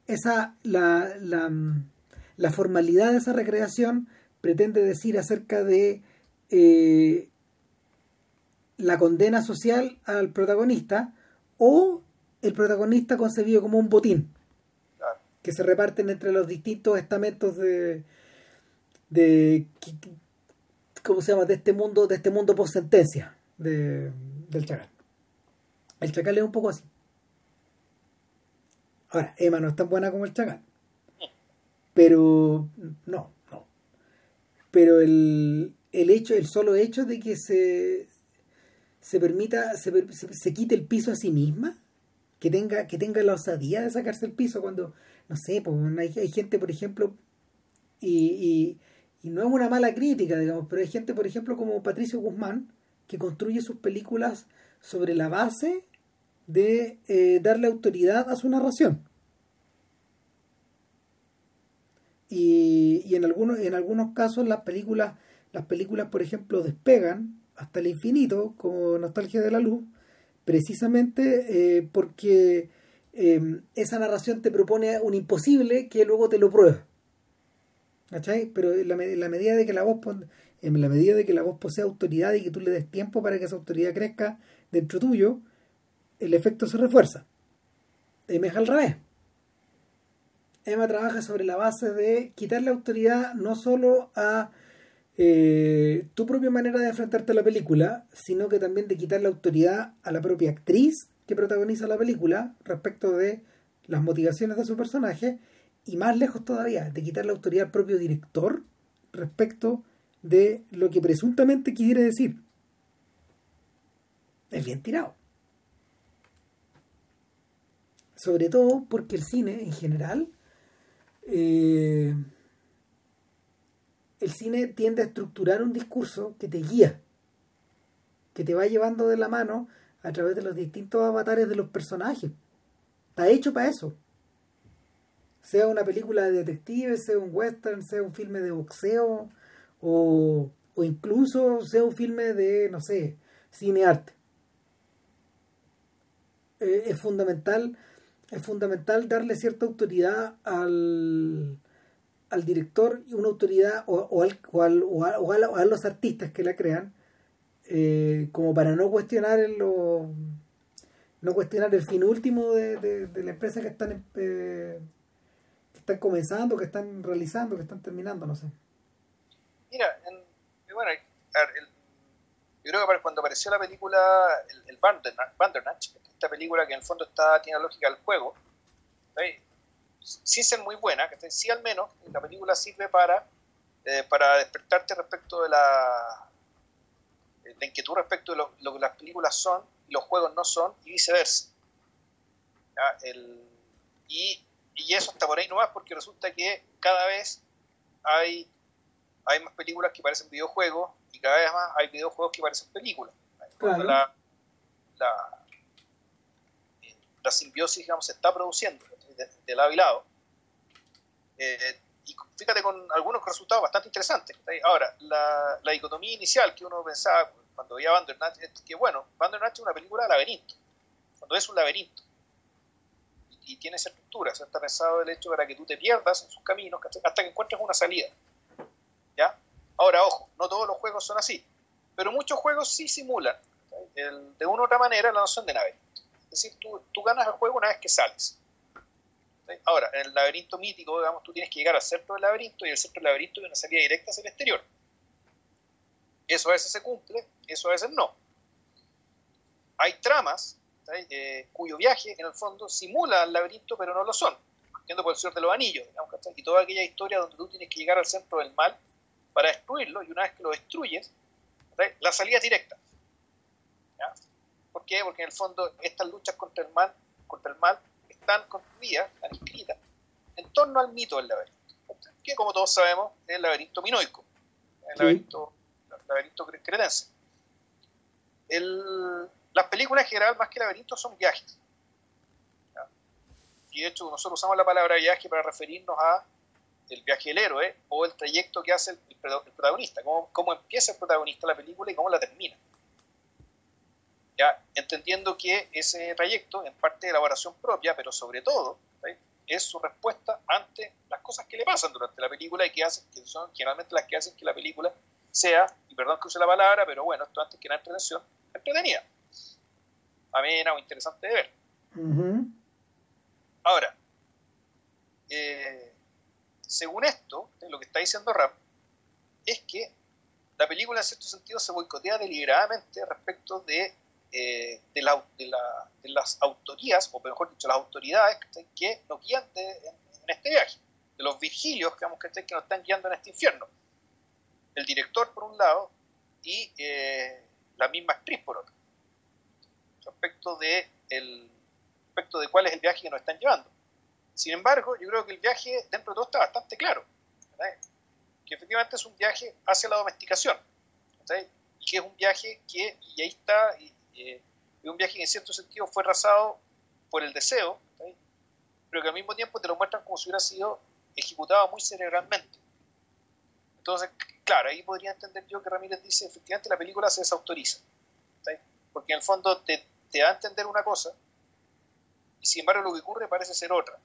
esa la, la, la formalidad de esa recreación pretende decir acerca de eh, la condena social al protagonista o el protagonista concebido como un botín que se reparten entre los distintos estamentos de de cómo se llama de este mundo de este mundo post sentencia de, del chacal. El chacal es un poco así. Ahora Emma no es tan buena como el chacal. Pero no no. Pero el, el hecho el solo hecho de que se se permita, se, se, quite el piso a sí misma, que tenga, que tenga la osadía de sacarse el piso cuando, no sé, pues hay, gente, por ejemplo, y, no es una mala crítica, digamos, pero hay gente, por ejemplo, como Patricio Guzmán, que construye sus películas sobre la base de eh, darle autoridad a su narración. Y, y, en algunos en algunos casos las películas las películas por ejemplo despegan hasta el infinito, como Nostalgia de la Luz, precisamente eh, porque eh, esa narración te propone un imposible que luego te lo prueba. ¿Cachai? Pero en la, medida de que la voz en la medida de que la voz posee autoridad y que tú le des tiempo para que esa autoridad crezca dentro tuyo, el efecto se refuerza. Emma es al revés. Emma trabaja sobre la base de quitar la autoridad no solo a eh, tu propia manera de enfrentarte a la película, sino que también de quitar la autoridad a la propia actriz que protagoniza la película respecto de las motivaciones de su personaje y más lejos todavía, de quitar la autoridad al propio director respecto de lo que presuntamente quiere decir. Es bien tirado. Sobre todo porque el cine en general eh, el cine tiende a estructurar un discurso que te guía, que te va llevando de la mano a través de los distintos avatares de los personajes. Está hecho para eso. Sea una película de detectives, sea un western, sea un filme de boxeo, o, o incluso sea un filme de, no sé, cine arte. Eh, es fundamental, es fundamental darle cierta autoridad al, al director una autoridad o, o, al, o, o, a, los artistas que la crean eh, como para no cuestionar el, lo, no cuestionar el fin último de, de, la empresa que están eh, están comenzando que están realizando que están terminando no sé. Mira bueno Yo creo que cuando apareció la película, el, el Bandernach, esta película que en el fondo está, tiene la lógica del juego, sí ser muy buena, que sí al menos la película sirve para, eh, para despertarte respecto de la, de inquietud respecto de lo, que las películas son y los juegos no son y viceversa. El, y, y, eso está por ahí nomás porque resulta que cada vez hay, hay más películas que parecen videojuegos y cada vez más hay videojuegos que parecen películas. La, la, simbiosis, digamos, se está produciendo de, lado y lado. Eh, y fíjate con algunos resultados bastante interesantes. Ahora, la, la, dicotomía inicial que uno pensaba cuando veía Bandernach es que, bueno, Bandernach es una película de laberinto, cuando es un laberinto. Y, tiene esa estructura, está pensado el hecho para que tú te pierdas en sus caminos hasta que encuentres una salida. ¿Ya? Ahora, ojo, no todos los juegos son así, pero muchos juegos sí simulan de una u otra manera la noción de laberinto. Es decir, tú, tú ganas el juego una vez que sales. Ahora, en el laberinto mítico, digamos, tú tienes que llegar al centro del laberinto y el centro del laberinto hay una salida directa hacia el exterior. Eso a veces se cumple, eso a veces no. Hay tramas eh, cuyo viaje, en el fondo, simula el laberinto, pero no lo son. Partiendo por el Señor de los Anillos, digamos, y toda aquella historia donde tú tienes que llegar al centro del mal para destruirlo, y una vez que lo destruyes, la salida es directa. ¿Por qué? Porque en el fondo estas luchas contra el mal, contra el mal están construidas, están escritas, en torno al mito del laberinto, que como todos sabemos es el laberinto minoico, el laberinto, laberinto cretense. El, las películas en general, más que laberintos, son viajes. Y de hecho, nosotros usamos la palabra viaje para referirnos a el viaje del héroe o el trayecto que hace el, protagonista, cómo, cómo, empieza el protagonista la película y cómo la termina. ¿Ya? Entendiendo que ese trayecto, en parte de elaboración propia, pero sobre todo, es su respuesta ante las cosas que le pasan durante la película y que, hacen, que son generalmente las que hacen que la película sea, y perdón que use la palabra, pero bueno, esto antes que la entretención, entretenida amena o interesante de ver. Ahora, eh, según esto, lo que está diciendo Ram, es que la película en cierto sentido se boicotea deliberadamente respecto de, eh, de, las autorías, o mejor dicho, las autoridades que nos guían en, este viaje, de los vigilios digamos, que, nos están guiando en este infierno. El director, por un lado, y eh, la misma actriz, por otro respecto de, el, respecto de cuál es el viaje que nos están llevando. Sin embargo, yo creo que el viaje dentro de todo está bastante claro, que efectivamente es un viaje hacia la domesticación, y que es un viaje que, y ahí está, es un viaje que en cierto sentido fue rasado por el deseo, pero que al mismo tiempo te lo muestran como si hubiera sido ejecutado muy cerebralmente. Entonces, claro, ahí podría entender yo que Ramírez dice, efectivamente la película se desautoriza, porque en el fondo te, te da a entender una cosa y sin embargo lo que ocurre parece ser otra,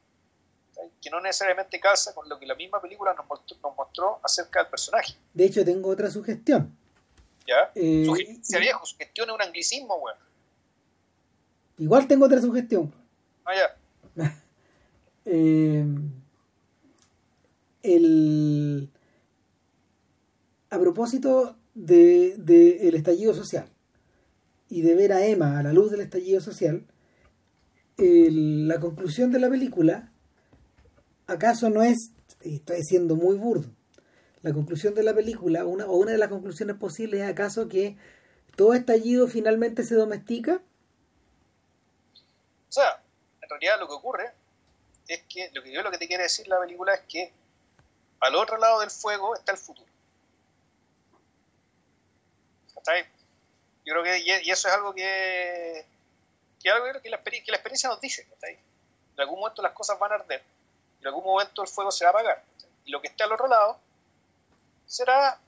que no necesariamente calza con lo que la misma película nos mostró, acerca del personaje. De hecho, tengo otra sugestión. ¿Ya? Eh, viejo, sugestión es un anglicismo, weón. Igual tengo otra sugestión. Ah, ya. Eh, el, a propósito del de, el estallido social y de ver a Emma a la luz del estallido social, la conclusión de la película, acaso no es, estoy siendo muy burdo, la conclusión de la película, una, o una de las conclusiones posibles es acaso que todo estallido finalmente se domestica? O sea, en realidad lo que ocurre es que lo que yo lo que te quiere decir la película es que al otro lado del fuego está el futuro. ¿Está ahí? Yo creo que, y eso es algo que, que, algo que, la, experiencia nos dice. En algún momento las cosas van a arder, en algún momento el fuego se va a apagar. Y lo que esté al otro lado será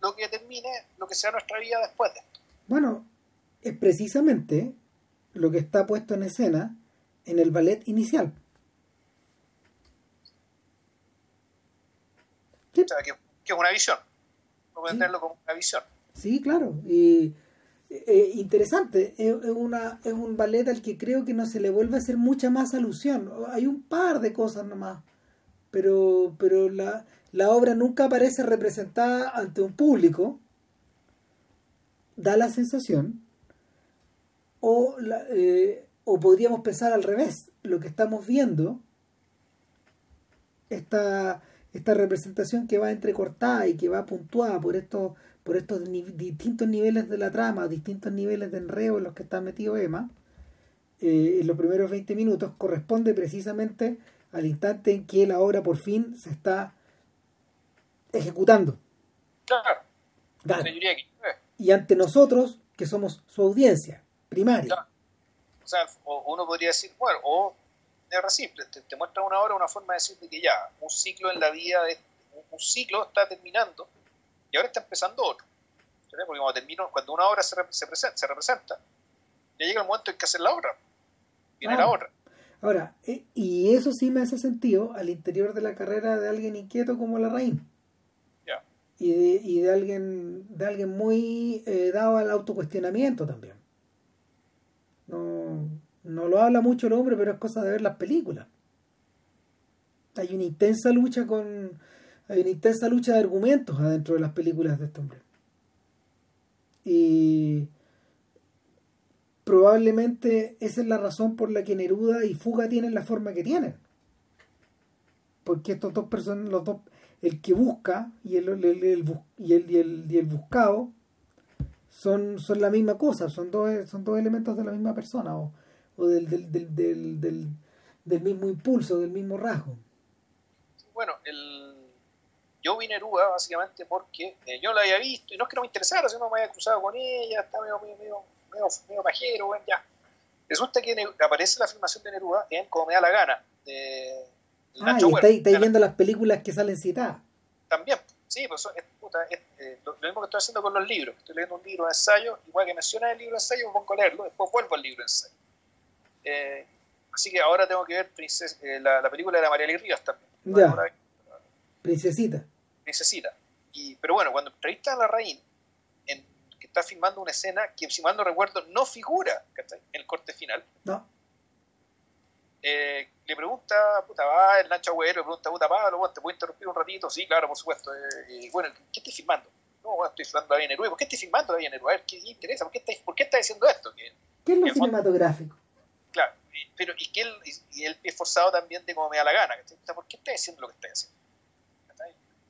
lo que determine lo que sea nuestra vida después de esto. Bueno, es precisamente lo que está puesto en escena en el ballet inicial. O sea, que, es una visión. No tenerlo como una visión. Sí, claro. Y eh, interesante. Es, una, es un ballet al que creo que no se le vuelve a hacer mucha más alusión. Hay un par de cosas nomás. Pero, pero la, la obra nunca aparece representada ante un público. da la sensación, o, la- eh, o podríamos pensar al revés, lo que estamos viendo, esta, esta representación que va entrecortada y que va puntuada por estos, por estos ni- distintos niveles de la trama, distintos niveles de enredo en los que está metido Emma, eh, en los primeros 20 minutos, corresponde precisamente al instante en que la obra por fin se está ejecutando. Claro, Y ante nosotros, que somos su audiencia primaria. Claro. o sea, uno podría decir, bueno, o re simple, te, te muestra una hora una forma de decir de que ya, un ciclo en la vida, de, un ciclo está terminando y ahora está empezando otro. ¿Entendés? Porque cuando, termino, cuando una obra se, se, presenta, se representa, ya llega el momento en que hacer la otra. Viene Ah. la otra. Ahora, eh, y eso sí me hace sentido al interior de la carrera de alguien inquieto como Larraín. Ya. Y de, y de alguien de alguien muy eh, dado al autocuestionamiento también. No, no lo habla mucho el hombre, pero es cosa de ver las películas. Hay una intensa lucha con. Hay una intensa lucha de argumentos adentro de las películas de este hombre. Y probablemente esa es la razón por la que Neruda y Fuga tienen la forma que tienen. Porque estos dos personas, los dos, el que busca y el, el- el- y el, y el, y el buscado son, son la misma cosa, son dos, son dos elementos de la misma persona o, o del, del, del, del, del mismo impulso, del mismo rasgo. Bueno, el, yo vi Neruda básicamente porque eh, yo la había visto y no es que no me interesara, sino me había cruzado con ella, estaba medio, medio, medio, medio, medio pajero, bueno, ya. Resulta que aparece la filmación de Neruda en Como me da la gana, de Ah, y estáis, estáis viendo las películas que salen citadas. También, sí, pues eso es, puta, es, eh, lo, lo mismo que estoy haciendo con los libros. Estoy leyendo un libro de ensayo, igual que menciona el libro de ensayo, me pongo a leerlo, después vuelvo al libro de ensayo. Eh, así que ahora tengo que ver Princes- eh, la, la película de la María Lee Rivas también. Ya. Princesita. Princesita. Y, pero bueno, cuando entrevistan a la Raín, en, que está filmando una escena que, si mal no recuerdo, no figura ¿cachai? en el corte final, No. eh, le pregunta, puta, va el Nacho Agüero, le pregunta, puta, Pablo, ¿te puedo interrumpir un ratito? Sí, claro, por supuesto. Eh, bueno, ¿qué estoy filmando? No, bueno, estoy filmando a Neruda. ¿Por qué estoy filmando a Neruda? A ver, ¿qué le interesa? ¿Por qué está, por qué está diciendo esto? Que, ¿Qué es lo fondo- cinematográfico? claro, y, pero, y que él, y, y él es forzado también de como me da la gana, ¿Por qué está diciendo lo que está haciendo?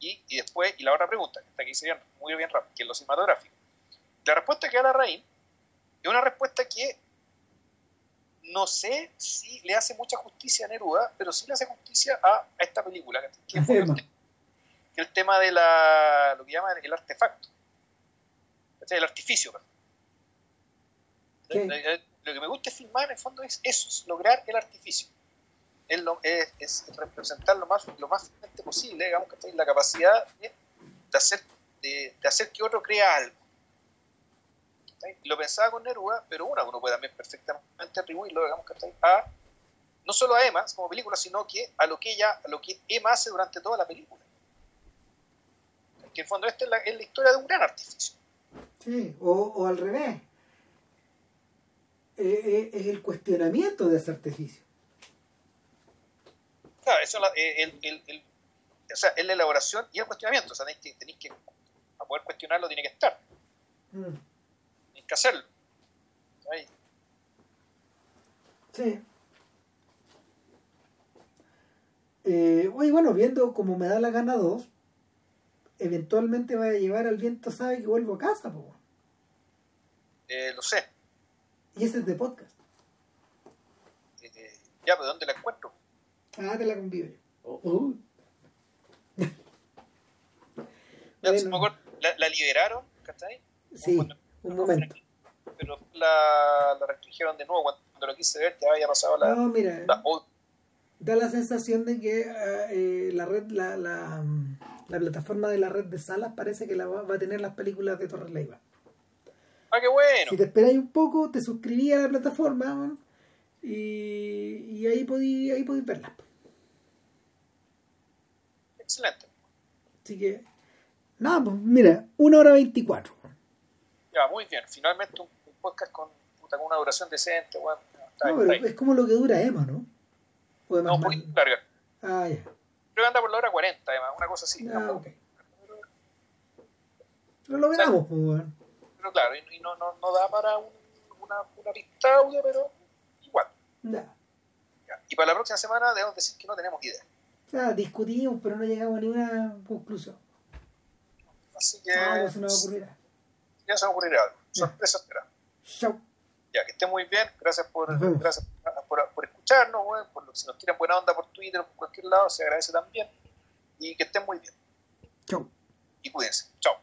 Y, y después, y la otra pregunta, que está aquí sería muy bien rápido, que es lo cinematográfico. La respuesta que da la Raín es una respuesta que no sé si le hace mucha justicia a Neruda, pero sí le hace justicia a, a esta película, que fue el, que tema de la, lo que llaman el artefacto, el artificio. Eh, eh, Lo que me gusta filmar en el fondo es eso, es lograr el artificio. Es, lo- es- es representar lo más, lo más posible, digamos, ¿cachai? la capacidad de, hacer, de, de hacer que otro crea algo. ¿cachai? Lo pensaba con Neruda, pero una, uno puede también perfectamente atribuirlo, digamos, ¿cachai? a no solo a Emma como película, sino que a lo que ella, a lo que Emma hace durante toda la película. Que en el fondo esta es la, es la historia de un gran artificio. Sí, o, o al revés. Eh, eh, es el cuestionamiento de ese artificio. Claro, eso es la- eh, el, el- el- o sea, es la elaboración y el cuestionamiento. O sea, tenéis que, tenéis que, para poder cuestionarlo, tiene que estar, Mm, tenéis que hacerlo. Ahí. Sí. Eh, oye, bueno, viendo como me da la gana dos, eventualmente va a llevar al viento sabe que vuelvo a casa, po. Eh, lo sé. Y ese es de podcast. Eh, ya, pero ¿dónde la encuentro? Ah, te la convivo yo. Oh, oh. Ya, Bueno. la, la liberaron, ¿cachai? Sí, Cuando- un momento. Pero la, la restringieron de nuevo cuando, lo quise ver, ya había pasado la. No, mira, la- oh, da la sensación de que ah, eh, la red, la, la, la plataforma de la red de salas parece que la va, va a tener las películas de Torres Leiva. ah, qué bueno. Si te esperáis un poco, te suscribí a la plataforma ¿no? y, y ahí podí, ahí podí verlas. Excelente. Así que, nada, pues mira, una hora veinticuatro. Ya, muy bien. Finalmente un, un podcast con, con una duración decente. Bueno, No, pero ahí. es como lo que dura Emma, ¿no? O No, Emma un es poquito larga. Ah, ya. Creo que anda por la hora 40, además, una cosa así. Ah, ok. Lo logramos, pues. Creo pero claro, y, y no, no, no da para un- una, una pista audio, pero igual. Ya. Ya. Y para la próxima semana debemos decir que no tenemos idea. O sea, discutimos, pero no llegamos a ninguna conclusión. Así que Algo se nos ocurrirá. ya se me ocurrirá algo. Sorpresa será. Chau. Ya, que estén muy bien. Gracias por, Nos gracias por, por escucharnos, por lo- si nos tiran buena onda por Twitter o por cualquier lado, se agradece también. Y que estén muy bien. Chau. Y cuídense. Chao.